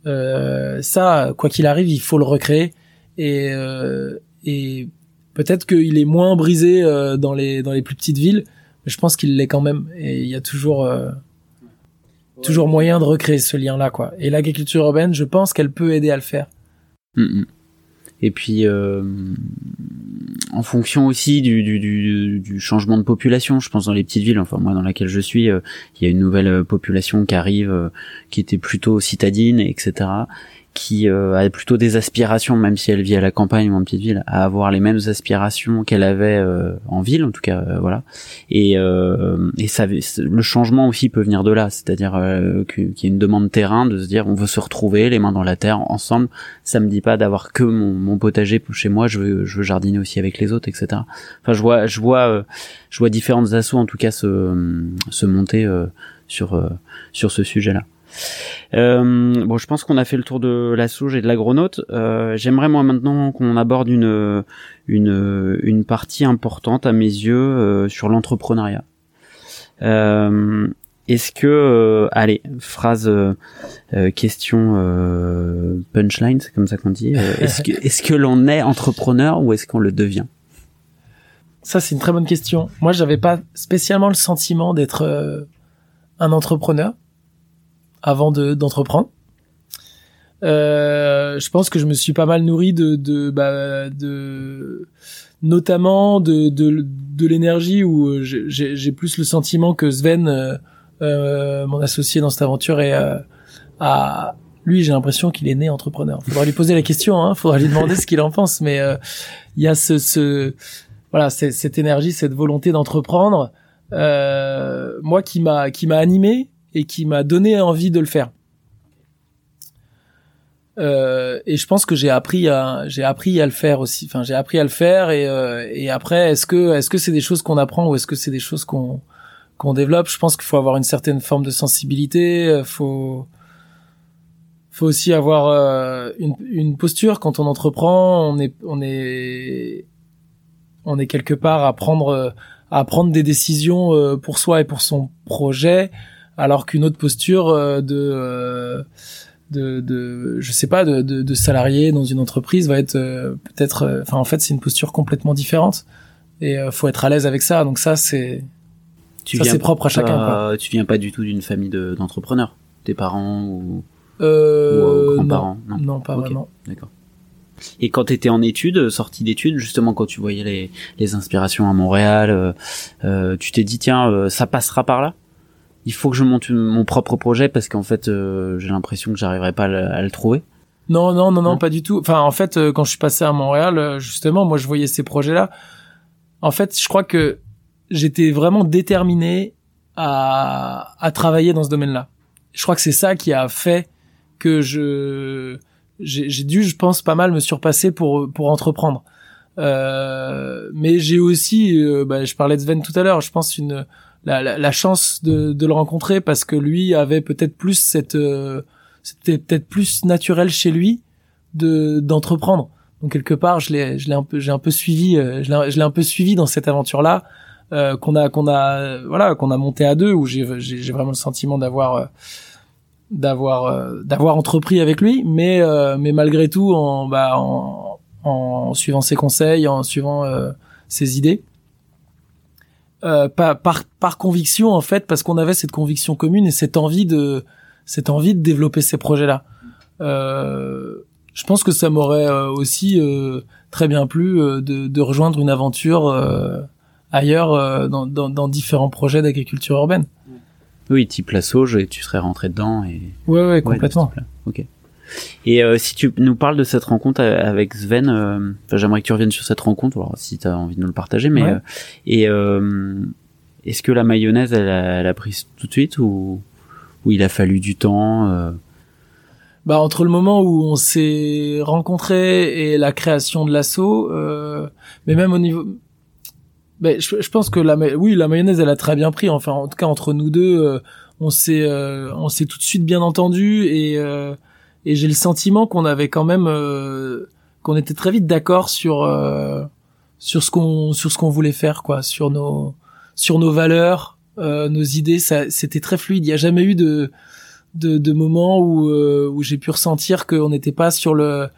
Euh, ça, quoi qu'il arrive, il faut le recréer et, euh, et peut-être qu'il est moins brisé euh, dans les dans les plus petites villes, mais je pense qu'il l'est quand même. Et il y a toujours euh, toujours moyen de recréer ce lien-là, quoi. Et l'agriculture urbaine, je pense qu'elle peut aider à le faire. Mm, mm. Et puis, euh, en fonction aussi du, du, du, du, changement de population, je pense dans les petites villes, enfin moi dans laquelle je suis, il y a une nouvelle population qui arrive, qui était plutôt citadine, etc qui euh, a plutôt des aspirations, même si elle vit à la campagne ou en petite ville, à avoir les mêmes aspirations qu'elle avait euh, en ville, en tout cas, euh, voilà. Et, et ça, le changement aussi peut venir de là, c'est-à-dire qu'il y a une demande de terrain, de se dire on veut se retrouver, les mains dans la terre, ensemble. Ça me dit pas d'avoir que mon, mon, potager chez moi, je veux, je veux jardiner aussi avec les autres, etc. Enfin, je vois, je vois, je vois différentes assauts en tout cas se, se monter sur sur ce sujet-là. Euh, bon, je pense qu'on a fait le tour de la souge et de l'agronaute. Euh, J'aimerais moi maintenant qu'on aborde une, une, une partie importante à mes yeux euh, sur l'entrepreneuriat. Est-ce que, allez, phrase, question punchline, c'est comme ça qu'on dit. est-ce que, *laughs* est-ce que l'on est entrepreneur ou est-ce qu'on le devient? Ça, c'est une très bonne question. Moi, j'avais pas spécialement le sentiment d'être un entrepreneur avant de d'entreprendre. Euh, je pense que je me suis pas mal nourri de de, bah, de notamment de de, de l'énergie où euh, j'ai plus le sentiment que Sven, euh, euh, mon associé dans cette aventure, est euh, à lui, j'ai l'impression qu'il est né entrepreneur. Faudra lui poser la question, hein, faudra lui demander ce qu'il en pense, mais il y a ce, ce voilà, cette énergie, cette volonté d'entreprendre, moi qui m'a qui m'a animé et qui m'a donné envie de le faire. Euh, et je pense que j'ai appris à j'ai appris à le faire aussi. Enfin, j'ai appris à le faire et euh, et après est-ce que est-ce que c'est des choses qu'on apprend ou est-ce que c'est des choses qu'on qu'on développe? Je pense qu'il faut avoir une certaine forme de sensibilité. Euh, faut faut aussi avoir euh, une, une posture quand on entreprend. On est on est on est quelque part à prendre à prendre des décisions pour soi et pour son projet alors qu'une autre posture euh, de euh, de, de je sais pas de, de, de, salarié dans une entreprise va être euh, peut-être enfin en fait c'est une posture complètement différente. Et faut être à l'aise avec ça. Donc ça c'est ça c'est propre à chacun quoi. tu viens pas du tout d'une famille d'entrepreneurs. Tes parents ou, euh, grands-parents non, non, pas vraiment. d'accord. Et quand tu étais en études, sortie d'études, justement quand tu voyais les, les inspirations à Montréal, euh, tu t'es dit tiens, ça passera par là? Il faut que je monte mon propre projet parce qu'en fait euh, j'ai l'impression que j'arriverai pas à le, trouver. Non non non non pas du tout. Enfin en fait euh, quand je suis passé à Montréal euh, justement moi je voyais ces projets là. En fait je crois que j'étais vraiment déterminé à à travailler dans ce domaine-là. Je crois que c'est ça qui a fait que je j'ai dû je pense pas mal me surpasser pour pour entreprendre. Euh, mais j'ai aussi, bah, je parlais de Sven tout à l'heure, je pense une la, la, chance de, de, le rencontrer parce que lui avait peut-être plus cette euh, c'était peut-être plus naturel chez lui de d'entreprendre. Donc quelque part je l'ai je l'ai un peu j'ai un peu suivi euh, je l'ai un peu suivi dans cette aventure là euh, qu'on a qu'on a voilà qu'on a monté à deux où j'ai j'ai vraiment le sentiment d'avoir euh, d'avoir d'avoir entrepris avec lui. Mais mais malgré tout en bah en, en suivant ses conseils en suivant ses idées euh, par, par, par conviction en fait parce qu'on avait cette conviction commune et cette envie de cette envie de développer ces projets là euh, je pense que ça m'aurait euh, aussi euh, très bien plu de, de rejoindre une aventure ailleurs dans, dans, dans différents projets d'agriculture urbaine. Oui, type la sauge et tu serais rentré dedans et. Ouais, ouais, complètement. ok. Et euh, si tu nous parles de cette rencontre avec Sven, euh, j'aimerais que tu reviennes sur cette rencontre, alors, si tu as envie de nous le partager. Mais euh, et est-ce que la mayonnaise, elle a, elle a pris tout de suite ou, ou il a fallu du temps Bah entre le moment où on s'est rencontrés et la création de l'assaut, mais même au niveau ben, je, je, pense que la oui la mayonnaise elle a très bien pris enfin en tout cas entre nous deux euh, on s'est euh, on s'est tout de suite bien entendu et euh, et j'ai le sentiment qu'on avait quand même qu'on était très vite d'accord sur sur ce qu'on sur ce qu'on voulait faire quoi sur nos sur nos valeurs nos idées. Ça c'était très fluide. Il y a jamais eu de de, de moments où où j'ai pu ressentir qu'on n'était pas sur le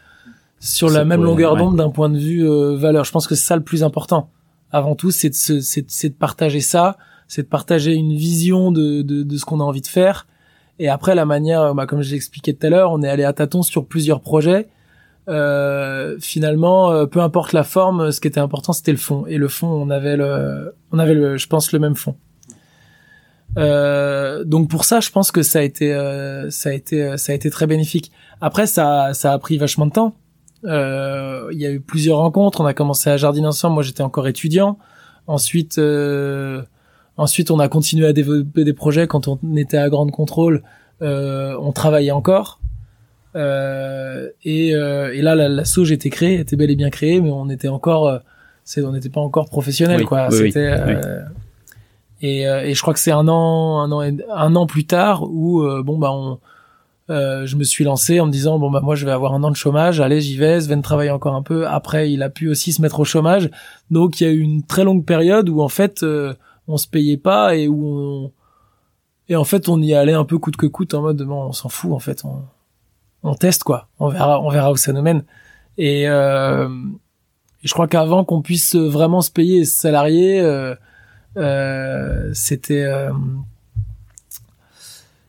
sur la même longueur d'onde d'un point de vue valeur. Je pense que c'est ça le plus important. Avant tout, c'est de, c'est de partager ça, c'est de partager une vision de, de, de ce qu'on a envie de faire. Et après, la manière, bah, comme j'ai expliqué tout à l'heure, on est allé à tâtons sur plusieurs projets. Euh, finalement, euh, peu importe la forme, ce qui était important, c'était le fond. Et le fond, on avait le, on avait le, je pense, le même fond. Euh, donc pour ça, je pense que ça a été, euh, ça a été, ça a été très bénéfique. Après, ça, ça a pris vachement de temps. Euh, il y a eu plusieurs rencontres. On a commencé à jardiner ensemble. Moi, j'étais encore étudiant. Ensuite, euh, ensuite, on a continué à développer des projets. Quand on était à Grande Contrôle, euh, on travaillait encore. Euh, et, euh, et, là, la, la sauge était créée, était bel et bien créée, mais on était encore, c'est, on n'était pas encore professionnel, quoi. C'était. Et, et, je crois que c'est un an, un an, un an plus tard où bon bah on euh, je me suis lancé en me disant bon bah moi je vais avoir un an de chômage, allez j'y vais, Sven travaille encore un peu. Après il a pu aussi se mettre au chômage, donc il y a eu une très longue période où en fait euh, on se payait pas et où on et en fait on y allait un peu coûte que coûte en mode bon on s'en fout en fait, on, on teste quoi, on verra on verra où ça nous mène. Et, euh, je crois qu'avant qu'on puisse vraiment se payer et se salarier, euh, euh, c'était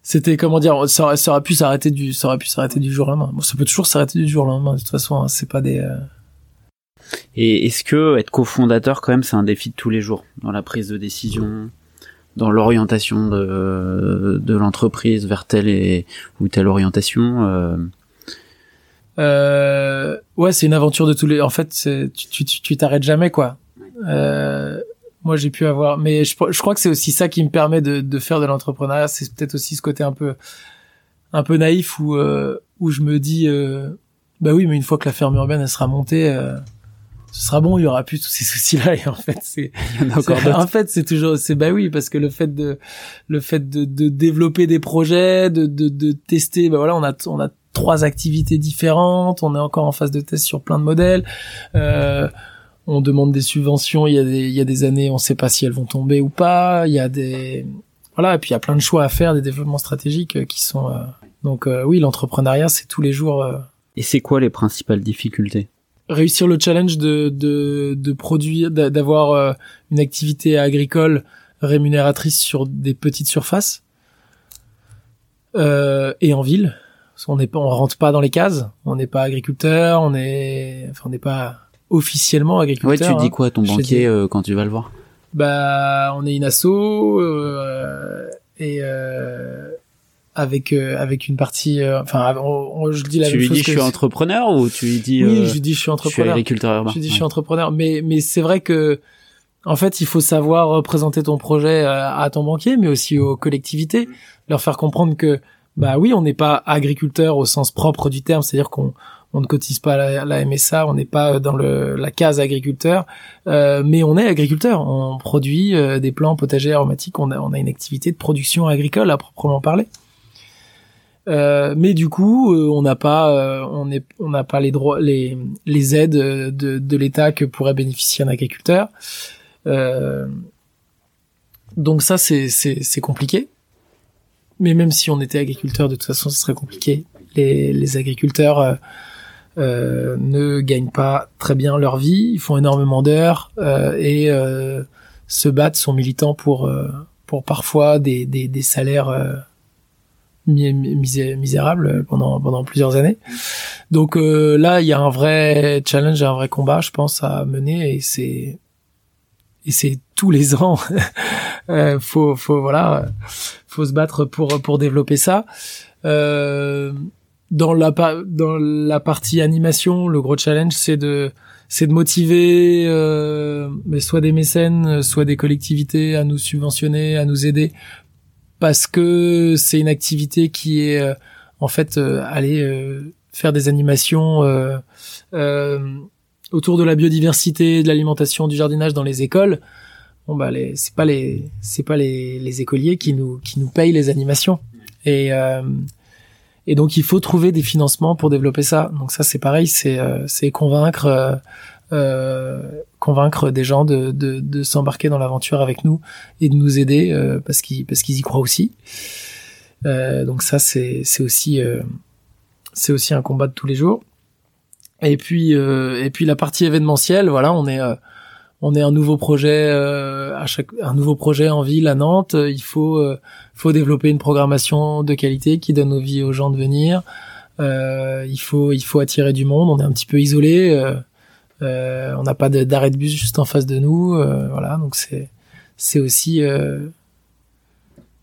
c'était comment dire ça aurait, ça aurait pu s'arrêter du ça aurait pu s'arrêter du jour au lendemain. Bon, ça peut toujours s'arrêter du jour au lendemain de toute façon hein, c'est pas des euh, et est-ce que être cofondateur quand même c'est un défi de tous les jours dans la prise de décision dans l'orientation de, de l'entreprise vers telle et ou telle orientation euh... Euh, ouais c'est une aventure de tous les en fait tu tu t'arrêtes jamais quoi. Euh, moi j'ai pu avoir mais je, je crois que c'est aussi ça qui me permet de, de faire de l'entrepreneuriat. C'est peut-être aussi ce côté un peu un peu naïf où euh, où je me dis euh, bah oui mais une fois que la ferme urbaine elle sera montée euh, ce sera bon il y aura plus tous ces soucis là et en fait c'est en fait c'est toujours c'est bah oui parce que le fait de le fait de, de développer des projets de, de, de tester bah voilà on a on a trois activités différentes on est encore en phase de test sur plein de modèles euh, on demande des subventions, il y a des, il y a des années, on sait pas si elles vont tomber ou pas, il y a des, voilà, et puis il y a plein de choix à faire, des développements stratégiques euh, qui sont, euh, donc euh, oui, l'entrepreneuriat, c'est tous les jours. Et c'est quoi les principales difficultés? Réussir le challenge de, de, de produire, d'avoir une activité agricole rémunératrice sur des petites surfaces et en ville. Parce qu'on n'est pas, on rentre pas dans les cases. On n'est pas agriculteur, on est, enfin, on n'est pas officiellement agriculteur. Ouais, tu dis hein. quoi à ton banquier euh, quand tu vas le voir? Bah, on est une asso euh, et euh, avec euh, avec une partie. Euh, enfin, je dis la tu même lui chose dis je suis entrepreneur ou tu lui dis Oui, je lui dis je suis entrepreneur. Je suis agriculteur urbain. Je lui dis je suis entrepreneur, mais mais c'est vrai que en fait, il faut savoir présenter ton projet à ton banquier, mais aussi aux collectivités, leur faire comprendre que bah oui, on n'est pas agriculteur au sens propre du terme, c'est-à-dire qu'on on ne cotise pas la, la MSA, on n'est pas dans le, la case agriculteur, euh, mais on est agriculteur. On produit euh, des plants potagers aromatiques. On a, on a une activité de production agricole à proprement parler. Euh, mais du coup, euh, on n'a pas, euh, on est, on n'a pas les droits, les, les aides de, de l'État que pourrait bénéficier un agriculteur. donc ça, c'est, c'est, c'est compliqué. Mais même si on était agriculteur, de toute façon, ce serait compliqué. Les, les agriculteurs euh, ne gagnent pas très bien leur vie, ils font énormément d'heures euh, et euh, se battent, sont militants pour pour parfois des, des, des salaires misérables pendant pendant plusieurs années. Donc là, il y a un vrai challenge, un vrai combat, je pense, à mener, et c'est et c'est tous les ans. *laughs* euh, faut, faut voilà, faut se battre pour pour développer ça. Euh, dans la dans la partie animation, le gros challenge, c'est de c'est de motiver euh, soit des mécènes, soit des collectivités à nous subventionner, à nous aider, parce que c'est une activité qui est euh, en fait euh, aller euh, faire des animations autour de la biodiversité, de l'alimentation, du jardinage dans les écoles. Bon bah les c'est pas les c'est pas les, les écoliers qui nous qui nous payent les animations et et donc il faut trouver des financements pour développer ça. Donc ça c'est pareil, c'est euh, c'est convaincre euh, euh, convaincre des gens de de, s'embarquer dans l'aventure avec nous et de nous aider euh, parce qu'ils parce qu'ils y croient aussi. Euh, donc ça c'est c'est aussi c'est aussi un combat de tous les jours. Et puis et puis la partie événementielle, voilà, on est on est un nouveau projet euh, à chaque un nouveau projet en ville à Nantes. Il faut euh, faut développer une programmation de qualité qui donne envie aux gens de venir. Euh, il faut il faut attirer du monde. On est un petit peu isolé. On n'a pas d'arrêt de bus juste en face de nous. voilà, donc c'est c'est aussi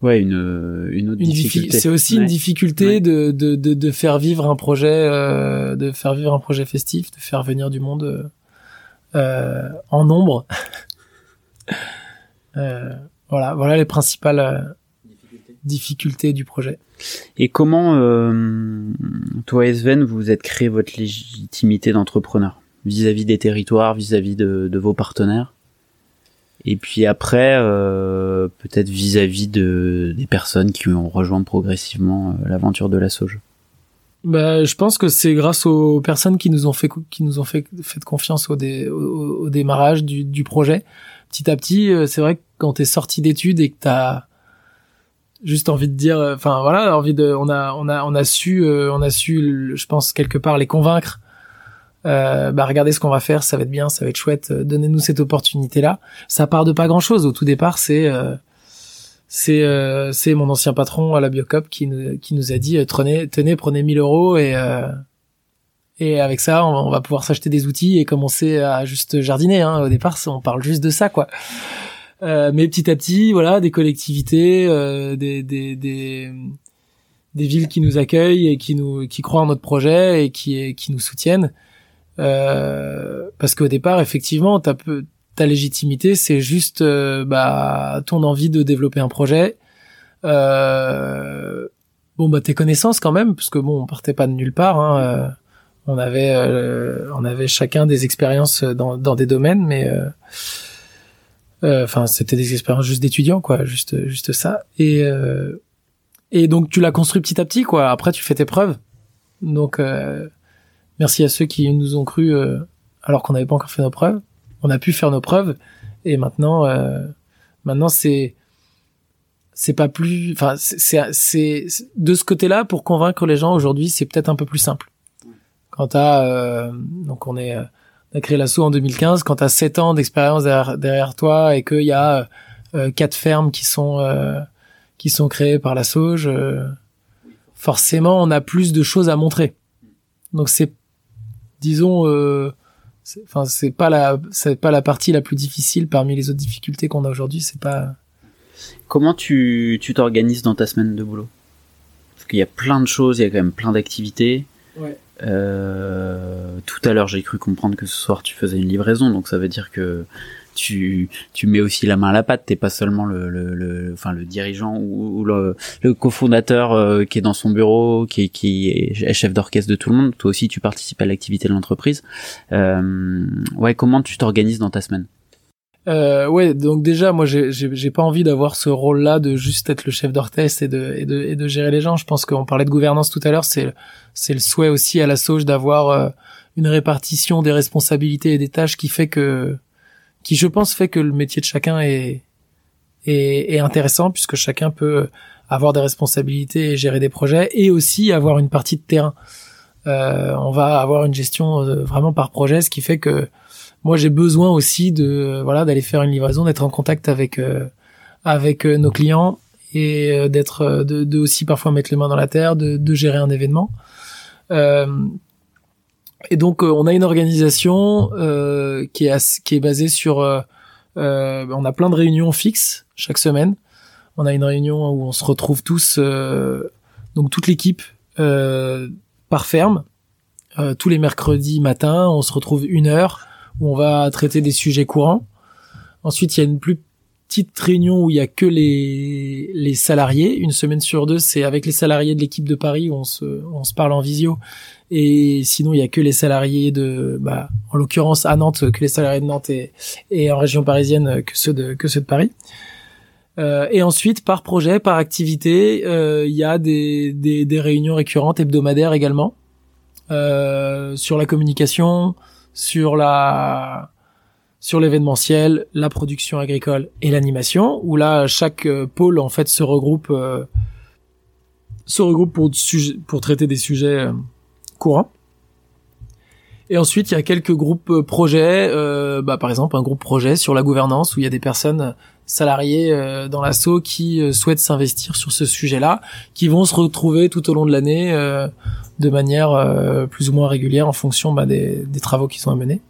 Ouais, une, une autre difficulté. C'est aussi une difficulté de, de, de, de, faire vivre un projet, de faire vivre un projet festif, de faire venir du monde euh, en nombre. *laughs* Euh, voilà, voilà les principales euh, difficultés. du projet. Et comment, toi et Sven, vous êtes créé votre légitimité d'entrepreneur? Vis-à-vis des territoires, vis-à-vis de, vos partenaires et puis après, peut-être vis-à-vis de des personnes qui ont rejoint progressivement l'aventure de la Sauge. Bah, je pense que c'est grâce aux personnes qui nous ont fait qui nous ont fait fait confiance au, démarrage du, du, projet. Petit à petit, euh, c'est vrai que quand t'es sorti d'études et que t'as juste envie de dire, euh, enfin voilà, envie de, on a on a on a su euh, on a su, je pense quelque part les convaincre. Euh, bah regardez ce qu'on va faire, ça va être bien, ça va être chouette. Donnez-nous cette opportunité là. Ça part de pas grand chose. Au tout départ, c'est c'est euh, c'est mon ancien patron à la Biocop qui nous qui nous a dit euh, tenez tenez prenez 1000 euros et euh, et avec ça on, va pouvoir s'acheter des outils et commencer à juste jardiner hein. au départ on parle juste de ça quoi mais petit à petit voilà des collectivités des, des des des villes qui nous accueillent et qui nous qui croient en notre projet et qui qui nous soutiennent parce qu'au départ effectivement t'as peu ta légitimité, c'est juste euh, bah, ton envie de développer un projet. Euh, bon bah tes connaissances quand même, parce que bon on partait pas de nulle part. Hein, euh, on avait on avait chacun des expériences dans, dans des domaines, mais enfin c'était des expériences juste d'étudiants quoi, juste juste ça. Et et donc tu l'as construit petit à petit quoi. Après tu fais tes preuves. Donc merci à ceux qui nous ont cru alors qu'on n'avait pas encore fait nos preuves. On a pu faire nos preuves. Et maintenant euh, maintenant c'est c'est pas plus enfin c'est c'est de ce côté-là pour convaincre les gens aujourd'hui c'est peut-être un peu plus simple. Quand t'as euh, donc on est on a créé l'assaut en 2015 quand t'as 7 ans d'expérience derrière, toi et qu'il y a euh, quatre fermes qui sont euh, qui sont créées par la Sauge forcément on a plus de choses à montrer. Donc c'est disons enfin c'est pas la c'est pas la partie la plus difficile parmi les autres difficultés qu'on a aujourd'hui c'est pas comment tu tu t'organises dans ta semaine de boulot? Parce qu'il y a plein de choses il y a quand même plein d'activités ouais. euh, tout à l'heure j'ai cru comprendre que ce soir tu faisais une livraison donc ça veut dire que tu tu mets aussi la main à la pâte. T'es pas seulement le le, le enfin le dirigeant ou, le, le cofondateur euh, qui est dans son bureau qui qui est chef d'orchestre de tout le monde. Toi aussi tu participes à l'activité de l'entreprise. Euh, ouais comment tu t'organises dans ta semaine? Euh, ouais, donc déjà, moi, j'ai, pas envie d'avoir ce rôle-là de juste être le chef d'orchestre et de, et de, et de gérer les gens. Je pense qu'on parlait de gouvernance tout à l'heure, c'est, c'est le souhait aussi à la sauge d'avoir euh, une répartition des responsabilités et des tâches qui fait que qui je pense fait que le métier de chacun est, est, est intéressant puisque chacun peut avoir des responsabilités et gérer des projets et aussi avoir une partie de terrain. Euh, on va avoir une gestion euh, vraiment par projet, ce qui fait que moi j'ai besoin aussi de voilà d'aller faire une livraison, d'être en contact avec euh, avec euh, nos clients et d'être de, de, aussi parfois mettre les mains dans la terre, de, de gérer un événement. Et donc on a une organisation qui est qui est basée sur on a plein de réunions fixes chaque semaine. On a une réunion où on se retrouve tous donc toute l'équipe par ferme tous les mercredis matin. On se retrouve une heure où on va traiter des sujets courants. Ensuite, il y a une plus petite réunion où il y a que les, les salariés. Une semaine sur deux, c'est avec les salariés de l'équipe de Paris où on se, on se parle en visio. Et sinon, il y a que les salariés de, bah, en l'occurrence à Nantes, que les salariés de Nantes et, et en région parisienne que ceux de, que ceux de Paris. Euh, et ensuite, par projet, par activité, euh, il y a des, des, des, réunions récurrentes hebdomadaires également euh, sur la communication, sur la sur l'événementiel, la production agricole et l'animation, où là chaque euh, pôle en fait se regroupe euh, se regroupe pour pour traiter des sujets euh, courants. Et ensuite, il y a quelques groupes projets, bah, par exemple un groupe projet sur la gouvernance où il y a des personnes salariées dans l'assaut qui souhaitent s'investir sur ce sujet-là, qui vont se retrouver tout au long de l'année de manière plus ou moins régulière en fonction bah, des, des travaux qui sont à mener.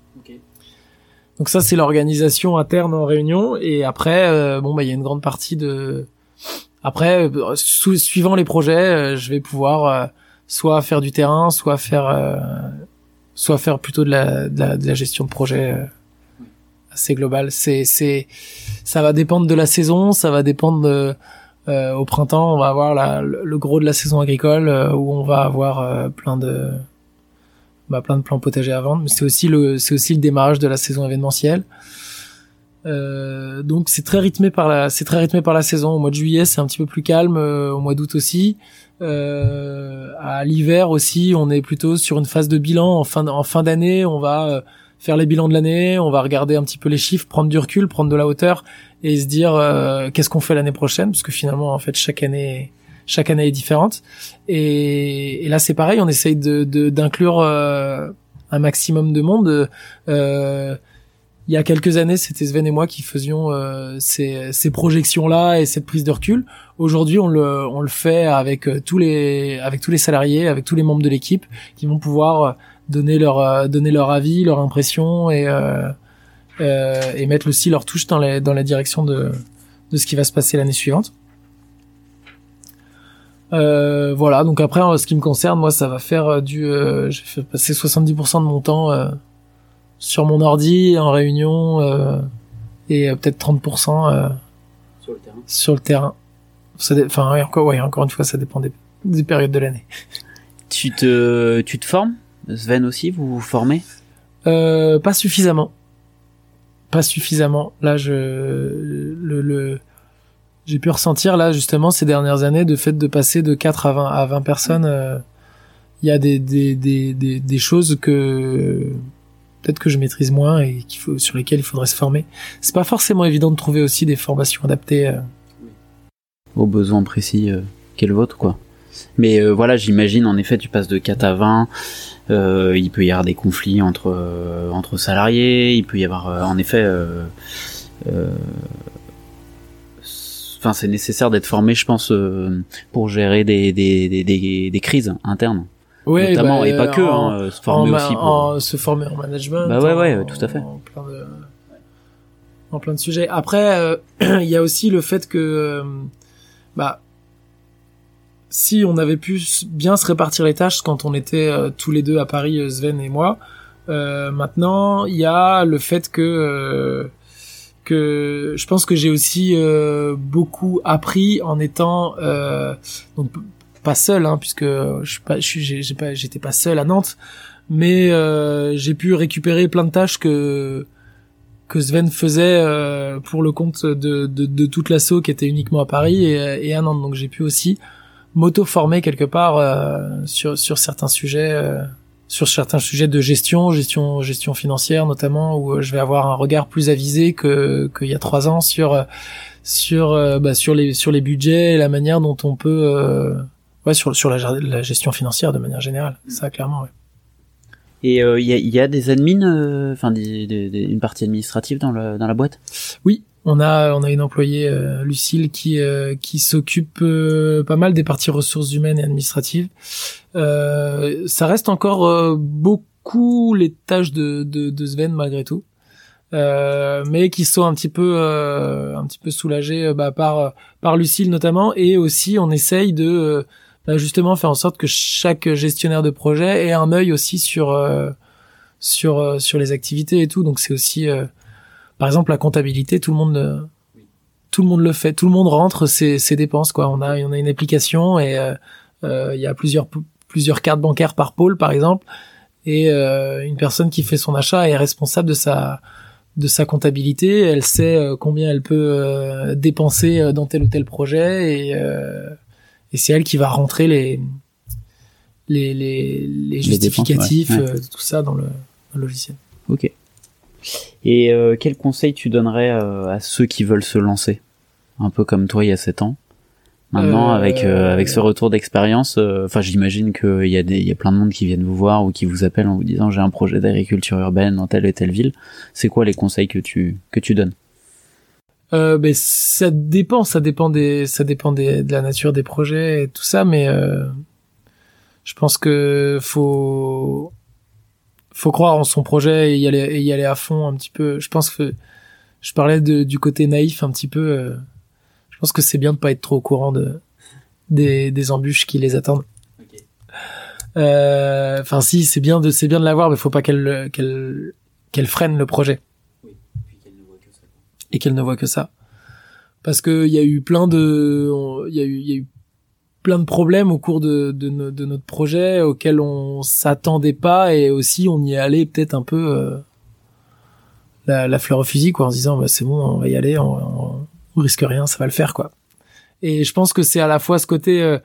Donc ça c'est l'organisation interne en réunion et après euh, bon bah il y a une grande partie de après euh, suivant les projets euh, je vais pouvoir soit faire du terrain soit faire soit faire plutôt de la, de la, de la gestion de projet assez globale c'est c'est ça va dépendre de la saison ça va dépendre de, au printemps on va avoir la, le gros de la saison agricole où on va avoir plein de bah, plein de plans potagers à vendre, mais c'est aussi le c'est aussi le démarrage de la saison événementielle. Euh, donc c'est très rythmé par la c'est très rythmé par la saison. Au mois de juillet c'est un petit peu plus calme, euh, au mois d'août aussi. Euh, à l'hiver aussi on est plutôt sur une phase de bilan en fin en fin d'année. On va euh, faire les bilans de l'année, on va regarder un petit peu les chiffres, prendre du recul, prendre de la hauteur et se dire euh, qu'est-ce qu'on fait l'année prochaine parce que finalement en fait chaque année chaque année est différente. Et, là, c'est pareil, on essaye de d'inclure euh, un maximum de monde. Euh, il y a quelques années, c'était Sven et moi qui faisions euh, ces, ces projections-là et cette prise de recul. Aujourd'hui, on le, on le fait avec tous les, avec tous les salariés, avec tous les membres de l'équipe qui vont pouvoir donner leur, donner leur avis, leur impression et, et mettre aussi leur touche dans, les, dans la direction de, de ce qui va se passer l'année suivante. Euh, voilà, donc après, en ce qui me concerne, moi, ça va faire euh, du... Euh, je vais passer 70% de mon temps euh, sur mon ordi, en réunion, et peut-être 30% sur le terrain. Sur le terrain. Enfin, encore, ouais, encore une fois, ça dépend des, des périodes de l'année. Tu te, tu te formes? Sven aussi, vous vous formez? Pas suffisamment. Pas suffisamment. Là, je... le, le j'ai pu ressentir là justement ces dernières années de fait de passer de 4 à 20 à 20 personnes euh, il y a des des, des, des, des choses que peut-être que je maîtrise moins et qu'il faut sur lesquelles il faudrait se former c'est pas forcément évident de trouver aussi des formations adaptées euh. aux besoins précis euh, qu'est le vôtre quoi mais euh, voilà j'imagine en effet tu passes de 4 à 20 il peut y avoir des conflits entre entre salariés il peut y avoir en effet enfin c'est nécessaire d'être formé, je pense, euh, pour gérer des, des, des, des, crises internes. Oui, notamment bah, et pas que, hein, se former aussi pour se former en management. Bah ouais, ouais, tout à fait. En plein de, en plein de sujets. Après, euh, *clears throat* il y a aussi le fait que, euh, bah, si on avait pu bien se répartir les tâches quand on était tous les deux à Paris, Sven et moi, maintenant il y a le fait que que je pense que j'ai aussi euh, beaucoup appris en étant euh, donc pas seul hein, puisque je suis pas j'ai pas j'étais pas seul à Nantes mais euh, j'ai pu récupérer plein de tâches que que Sven faisait euh, pour le compte de, de, de toute l'assaut qui était uniquement à Paris et, et à Nantes. Donc j'ai pu aussi m'auto-former quelque part euh, sur sur certains sujets sur certains sujets de gestion, gestion, gestion financière notamment, où euh, je vais avoir un regard plus avisé que qu'il y a trois ans sur euh, sur euh, bah, sur les sur les budgets et la manière dont on peut ouais sur sur la, gestion financière de manière générale. Ça clairement. Ouais. Et il y, a, y, a, des admins, enfin une partie administrative dans, le, dans la boîte? Oui, on a on a une employée euh, Lucille qui euh, qui s'occupe euh, pas mal des parties ressources humaines et administratives. ça reste encore beaucoup beaucoup les tâches de, de, de Sven malgré tout. Euh, mais qui sont un petit peu euh, un petit peu soulagés euh, bah, par par Lucille notamment et aussi on essaye de justement faire en sorte que chaque gestionnaire de projet ait un œil aussi sur sur sur les activités et tout. Donc c'est aussi par exemple la comptabilité tout le monde tout le monde le fait. Tout le monde rentre ses, ses dépenses quoi. On a on a une application et il y a plusieurs plusieurs cartes bancaires par pôle par exemple. Et une personne qui fait son achat est responsable de sa de sa comptabilité, elle sait euh, combien elle peut euh, dépenser euh, dans tel ou tel projet et, et c'est elle qui va rentrer les les, les, les justificatifs, tout ça dans le, logiciel. Ok. Et quel conseil tu donnerais à ceux qui veulent se lancer? Un peu comme toi il y a 7 ans Maintenant, euh, avec euh, avec ce retour d'expérience, euh, enfin, j'imagine qu'il y a des il y a plein de monde qui viennent vous voir ou qui vous appellent en vous disant j'ai un projet d'agriculture urbaine dans telle et telle ville. C'est quoi les conseils que tu que tu donnes? Euh, ben ça dépend, ça dépend des ça dépend des, de la nature des projets et tout ça, mais euh, je pense que faut faut croire en son projet et y aller et y aller à fond un petit peu. Je pense que je parlais de, du côté naïf un petit peu pense que c'est bien de pas être trop au courant de des, des embûches qui les attendent. Euh, enfin, si, c'est bien de c'est bien de l'avoir, mais faut pas qu'elle qu'elle qu'elle freine le projet. Et qu'elle ne voit que ça. Parce que il y a eu plein de il y a eu y a eu plein de problèmes au cours de, de, de notre projet auxquels on s'attendait pas et aussi on y est allé peut-être un peu euh, la, la, fleur au fusil quoi en se disant bah, c'est bon on va y aller on, on risque rien, ça va le faire quoi. Et je pense que c'est à la fois ce côté euh,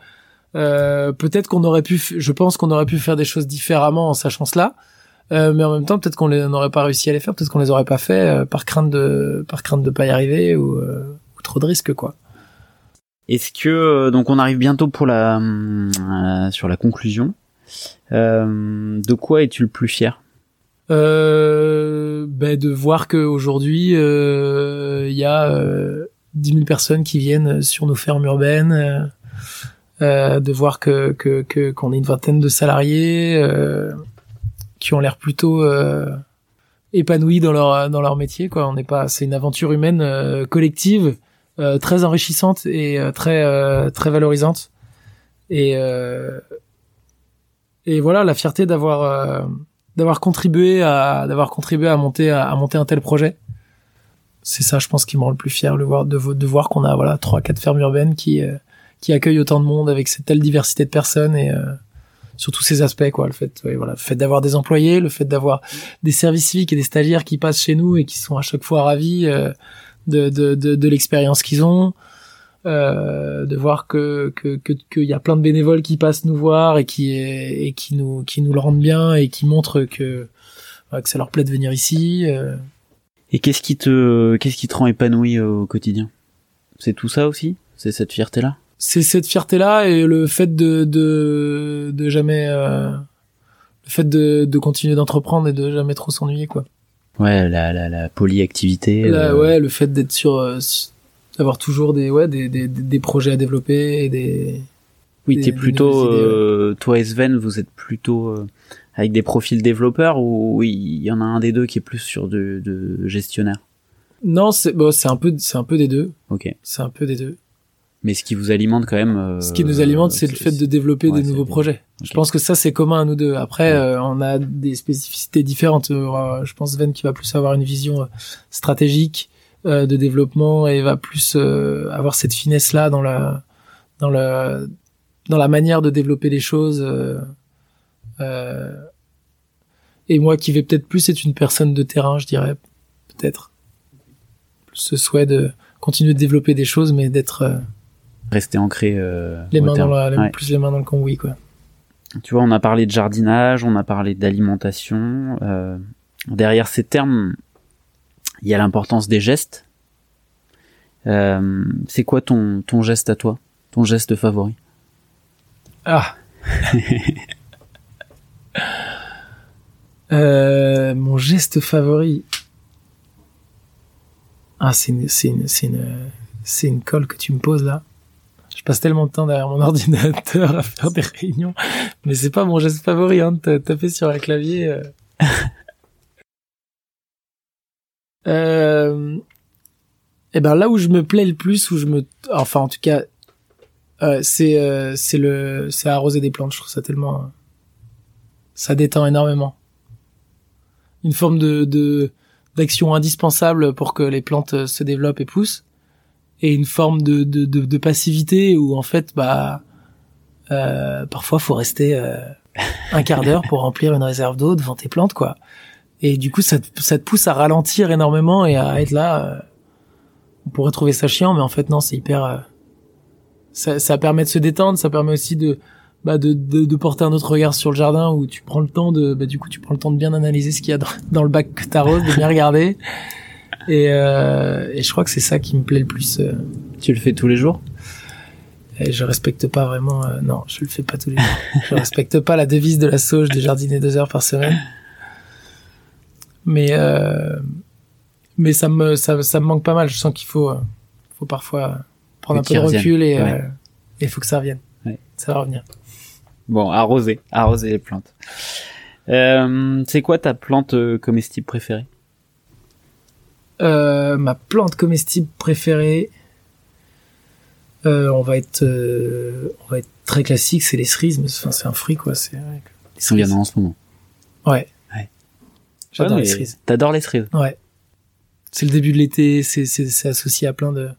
euh, peut-être qu'on aurait pu, je pense qu'on aurait pu faire des choses différemment en sachant cela, euh, mais en même temps peut-être qu'on n'aurait pas réussi à les faire, peut-être qu'on les aurait pas fait par crainte de par crainte de pas y arriver ou, trop de risques quoi. Est-ce que donc on arrive bientôt pour la sur la conclusion. de quoi es-tu le plus fier? Euh, ben de voir qu'aujourd'hui il y a 10 000 personnes qui viennent sur nos fermes urbaines, euh, euh, de voir que que qu'on est une vingtaine de salariés euh, qui ont l'air plutôt épanouis dans leur dans leur métier quoi. On n'est pas, c'est une aventure humaine collective très enrichissante et très très valorisante et et voilà la fierté d'avoir d'avoir contribué à d'avoir contribué à monter à monter un tel projet c'est ça, je pense, qui me rend le plus fier, voir, de, voir qu'on a voilà trois, quatre fermes urbaines qui euh, qui accueillent autant de monde avec cette telle diversité de personnes et euh, sur tous ces aspects, quoi. Le fait, voilà, le fait d'avoir des employés, le fait d'avoir des services civiques et des stagiaires qui passent chez nous et qui sont à chaque fois ravis euh, de, de, de, de l'expérience qu'ils ont. Euh, de voir que que qu'il y a plein de bénévoles qui passent nous voir et qui et qui nous qui nous le rendent bien et qui montrent que que ça leur plaît de venir ici. Euh, et qu'est-ce qui te, qu'est-ce qui te rend épanoui euh, au quotidien? C'est tout ça aussi? C'est cette fierté-là? C'est cette fierté-là et le fait de de, de jamais, euh, le fait de, de continuer d'entreprendre et de jamais trop s'ennuyer quoi. Ouais, la la, la polyactivité. Euh... Ouais, le fait d'être sur, euh, d'avoir toujours des ouais des, des, des projets à développer et des. Oui, t'es plutôt, toi et Sven, vous êtes plutôt avec des profils développeurs ou il y en a un des deux qui est plus sur de, de gestionnaire? Non, c'est bon, c'est un peu c'est un peu des deux. Ok. C'est un peu des deux. Mais ce qui vous alimente quand même. Euh, ce qui nous alimente, c'est le fait de développer des nouveaux projets. Je pense que ça c'est commun à nous deux. Après, euh, on a des spécificités différentes. Euh, je pense Sven qui va plus avoir une vision stratégique de développement et va plus avoir cette finesse là dans la dans la dans la manière de développer les choses. Euh, et moi qui vais peut-être plus être une personne de terrain, je dirais, peut-être. Ce souhait de continuer de développer des choses, mais d'être... Rester ancré... Euh, les mains dans la, plus les mains dans le cambouis, quoi. Tu vois, on a parlé de jardinage, on a parlé d'alimentation. Euh, derrière ces termes, il y a l'importance des gestes. Euh, c'est quoi ton, ton geste à toi Ton geste favori? Ah *laughs* mon geste favori. Ah, c'est une, une, une, c'est une colle que tu me poses là. Je passe tellement de temps derrière mon *laughs* ordinateur à faire des réunions, mais c'est pas mon geste favori hein, de taper sur un clavier. Euh. *laughs* euh... Et eh ben là où je me plais le plus, où je me, enfin en tout cas, euh, c'est euh, c'est le c'est arroser des plantes. Je trouve ça tellement, ça détend énormément. Une forme de de d'action indispensable pour que les plantes se développent et poussent et une forme de, de, de, de passivité où en fait bah euh, parfois faut rester euh, un quart d'heure pour remplir une réserve d'eau devant tes plantes quoi. Et du coup ça te, ça te pousse à ralentir énormément et à être là euh, on pourrait trouver ça chiant mais en fait non c'est hyper euh, ça, ça permet de se détendre ça permet aussi de bah de, de, de, porter un autre regard sur le jardin où tu prends le temps de bah du coup tu prends le temps de bien analyser ce qu'il y a dans, le bac que t'arroses de bien regarder et, euh, et je crois que c'est ça qui me plaît le plus. Euh. Tu le fais tous les jours? Et je respecte pas vraiment. Euh, non, je le fais pas tous les jours. je respecte pas la devise de la sauge de jardiner deux heures par semaine. Mais euh, mais ça me ça, ça me manque pas mal. Je sens qu'il faut faut parfois prendre un peu de recul et il faut que ça revienne. Ouais. Ça va revenir. Bon, arroser, arroser les plantes. Euh, c'est quoi ta plante comestible préférée? Euh, ma plante comestible préférée, euh, on va être, euh, on va être très classique, c'est les cerises, mais enfin, c'est un fruit quoi. C'est. Ils sont bien en ce moment. Ouais. ouais. J'adore les cerises. T'adores les cerises. Ouais. C'est le début de l'été, c'est c'est associé à plein de.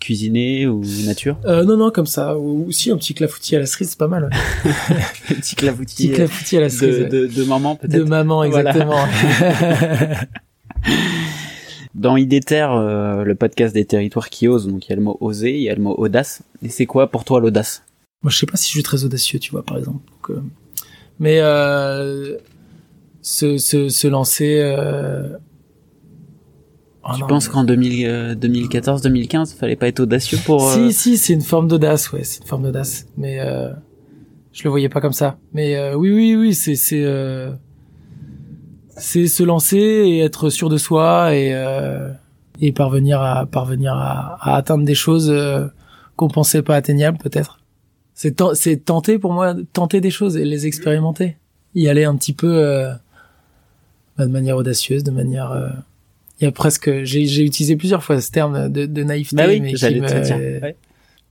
Cuisiner ou nature? Euh, Non non comme ça. Ou aussi un petit clafoutis à la cerise, c'est pas mal. Ouais. *laughs* un petit clafoutis. Petit clafoutis à la cerise. De, de, de maman peut-être. De maman exactement. *laughs* *laughs* Dans Idéter, euh, le podcast des territoires qui osent, donc il y a le mot oser, il y a le mot audace. Et c'est quoi pour toi l'audace? Moi, je sais pas si je suis très audacieux, tu vois, par exemple. Euh, mais euh, se, se, se lancer. Euh... Oh tu penses qu'en 2014-2015, fallait pas être audacieux pour Si, si, c'est une forme d'audace, ouais, c'est une forme d'audace. Mais je le voyais pas comme ça. Mais oui, oui, oui, c'est c'est c'est se lancer et être sûr de soi et euh, et parvenir à parvenir à, à atteindre des choses euh, qu'on pensait pas atteignables peut-être. C'est c'est tenter pour moi tenter des choses et les expérimenter, y aller un petit peu euh, bah, de manière audacieuse, de manière euh, il y a presque j'ai j'ai utilisé plusieurs fois ce terme de, de naïveté bah oui, mais qui me, ouais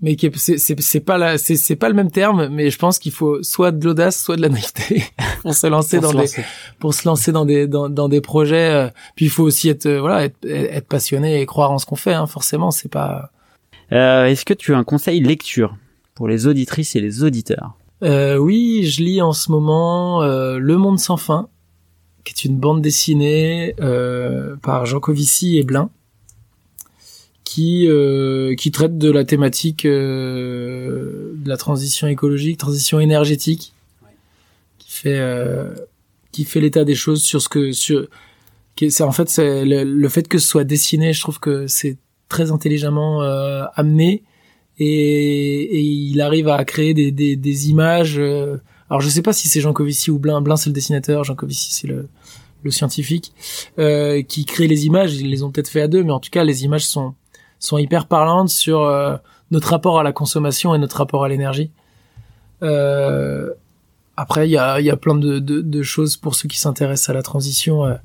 mais qui c'est c'est pas la c'est c'est pas le même terme mais je pense qu'il faut soit de l'audace soit de la naïveté *laughs* pour se lancer pour dans se des pour se lancer dans des dans, dans des projets euh, puis il faut aussi être euh, voilà être, être passionné et croire en ce qu'on fait hein, forcément c'est pas. Euh, est-ce que tu as un conseil lecture pour les auditrices et les auditeurs? Euh, oui je lis en ce moment euh, Le Monde sans fin qui est une bande dessinée par Jean Covici et Blin qui euh, qui traite de la thématique euh, de la transition écologique, transition énergétique, qui fait euh, qui fait l'état des choses sur ce que sur c'est en fait c'est le, fait que ce soit dessiné, je trouve que c'est très intelligemment amené et, et, il arrive à créer des, des, des images. alors je sais pas si c'est Jean Covici ou Blin. Blin c'est le dessinateur, Jean Covici c'est le le scientifique euh, qui crée les images. Ils les ont peut-être fait à deux, mais en tout cas les images sont sont hyper parlantes sur euh, notre rapport à la consommation et notre rapport à l'énergie. Euh, après, il y a, y a plein de, de, de, choses pour ceux qui s'intéressent à la transition euh,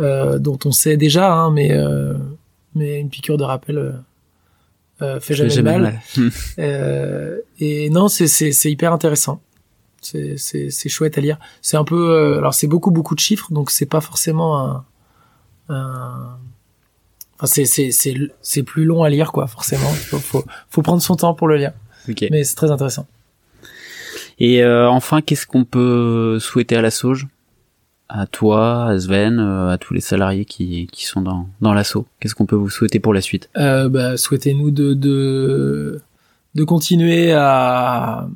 euh dont on sait déjà, hein, mais euh, mais une piqûre de rappel fait jamais, jamais mal. mal. *laughs* et non, c'est c'est c'est hyper intéressant. C'est c'est c'est chouette à lire. C'est un peu alors c'est beaucoup beaucoup de chiffres, donc c'est pas forcément un, un Enfin, c'est c'est c'est c'est plus long à lire quoi, forcément. *laughs* Faut faut, faut prendre son temps pour le lire. Okay. Mais c'est très intéressant. Et euh, enfin, qu'est-ce qu'on peut souhaiter à la Sauge? À toi, à Sven, euh, à tous les salariés qui qui sont dans dans l'assaut. Qu'est-ce qu'on peut vous souhaiter pour la suite? Euh, bah, souhaitez-nous de de de continuer à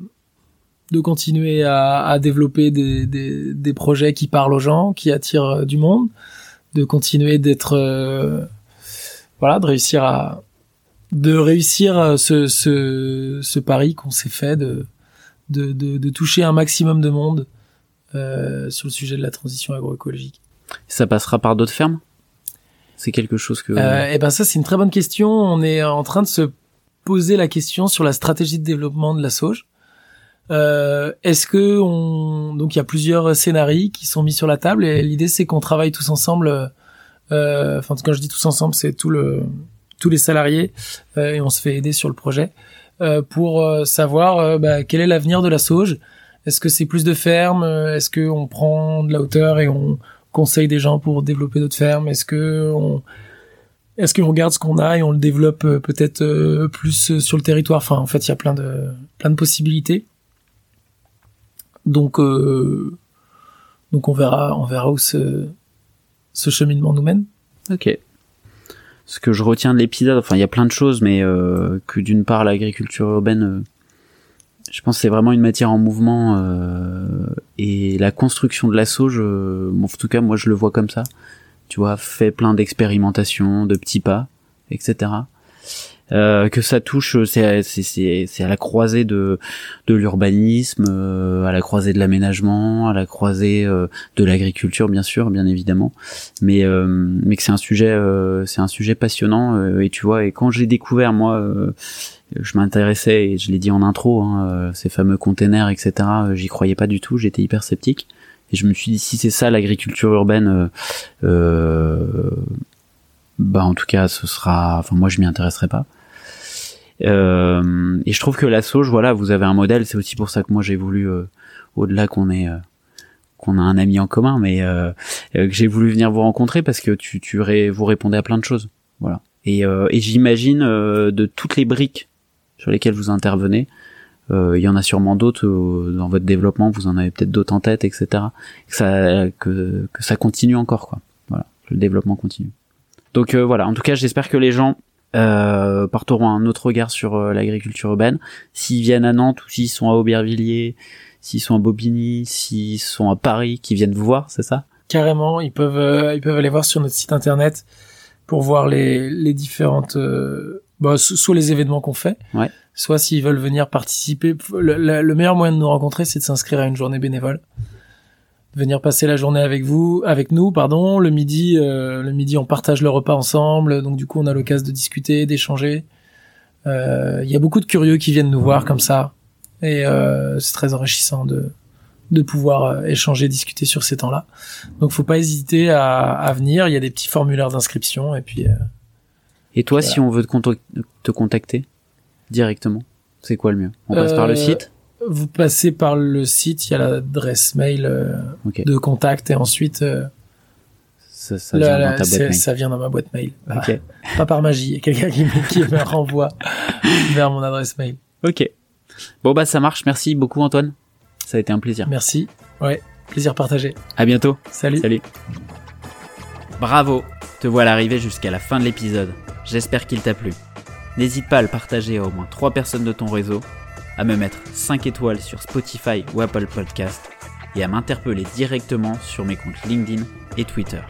de continuer à, à développer des, des, des projets qui parlent aux gens, qui attirent du monde, de continuer d'être voilà, de réussir à de réussir euh, ce, ce, ce pari qu'on s'est fait de, de, de, de, toucher un maximum de monde euh, sur le sujet de la transition agroécologique. Ça passera par d'autres fermes? C'est quelque chose que... Euh, eh ben ça c'est une très bonne question. On est en train de se poser la question sur la stratégie de développement de la sauge. Euh, Est-ce que on donc il y a plusieurs scénarios qui sont mis sur la table et l'idée c'est qu'on travaille tous ensemble. Euh, enfin quand je dis tous ensemble c'est tout le tous les salariés euh, et on se fait aider sur le projet euh, pour savoir bah, quel est l'avenir de la sauge. Est-ce que c'est plus de fermes? Est-ce que on prend de la hauteur et on conseille des gens pour développer d'autres fermes? Est-ce que on est-ce qu'on regarde ce qu'on a et on le développe peut-être plus sur le territoire? Enfin, en fait, il y a plein de plein de possibilités. Donc, euh, donc on verra, on verra où ce, ce cheminement nous mène. Ok. Ce que je retiens de l'épisode, enfin, il y a plein de choses, mais euh, que d'une part, l'agriculture urbaine, euh, je pense c'est vraiment une matière en mouvement euh, et la construction de la sauge, euh, en tout cas, moi, je le vois comme ça. Tu vois, fait plein d'expérimentations, de petits pas, etc. Euh, que ça touche, c'est c'est à la croisée de de l'urbanisme, euh, à la croisée de l'aménagement, à la croisée euh, de l'agriculture bien sûr, bien évidemment, mais euh, mais que c'est un sujet euh, c'est un sujet passionnant et tu vois et quand j'ai découvert moi je m'intéressais et je l'ai dit en intro hein, ces fameux containers etc j'y croyais pas du tout j'étais hyper sceptique. Et je me suis dit si c'est ça l'agriculture urbaine bah en tout cas ce sera enfin moi je m'y intéresserai pas euh, et je trouve que la sauge, voilà, vous avez un modèle. C'est aussi pour ça que moi j'ai voulu, euh, au-delà qu'on ait, euh, qu'on a un ami en commun, mais euh, que j'ai voulu venir vous rencontrer parce que tu, tu vous répondez à plein de choses, voilà. Et, et j'imagine de toutes les briques sur lesquelles vous intervenez, il y en a sûrement d'autres dans votre développement. Vous en avez peut-être d'autres en tête, etc. Que ça, que, que ça continue encore, quoi. Voilà, le développement continue. Donc voilà. En tout cas, j'espère que les gens euh, porteront un autre regard sur euh, l'agriculture urbaine. S'ils viennent à Nantes ou s'ils sont à Aubervilliers, s'ils sont à Bobigny, s'ils sont à Paris, qu'ils viennent vous voir, c'est ça? Carrément, ils peuvent euh, ils peuvent aller voir sur notre site internet pour voir les les différentes euh, bah, so- soit les événements qu'on fait, Ouais. soit s'ils veulent venir participer. Le, le- le meilleur moyen de nous rencontrer, c'est de s'inscrire à une journée bénévole. Venir passer la journée avec vous, avec nous, pardon. Le midi, euh, le midi, on partage le repas ensemble, donc du coup, on a l'occasion de discuter, d'échanger. Euh, Il y a beaucoup de curieux qui viennent nous voir comme ça, et euh, c'est très enrichissant de de pouvoir euh, échanger, discuter sur ces temps-là. Donc, faut pas hésiter à, à venir. Il y a des petits formulaires d'inscription, et puis euh, Et toi, Voilà. si on veut te, te contacter directement, c'est quoi le mieux? On passe par le site? Vous passez par le site. Il y a l'adresse mail euh, de contact, et ensuite euh, Ça, vient dans ta boîte c'est- mail. ça vient dans ma boîte mail. Pas par magie. Il y a quelqu'un qui, me- qui me renvoie *laughs* vers mon adresse mail. Ok. Bon bah ça marche. Merci beaucoup Antoine. Ça a été un plaisir. Merci. Ouais, plaisir partagé. À bientôt. Salut. Salut. Bravo, te voilà arrivé jusqu'à la fin de l'épisode. J'espère qu'il t'a plu. N'hésite pas à le partager à au moins 3 personnes de ton réseau, à me mettre 5 étoiles sur Spotify ou Apple Podcast et à m'interpeller directement sur mes comptes LinkedIn et Twitter.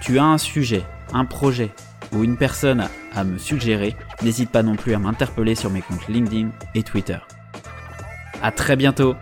Tu as un sujet, un projet ou une personne à- me suggérer, n'hésite pas non plus à m'interpeller sur mes comptes LinkedIn et Twitter. À très bientôt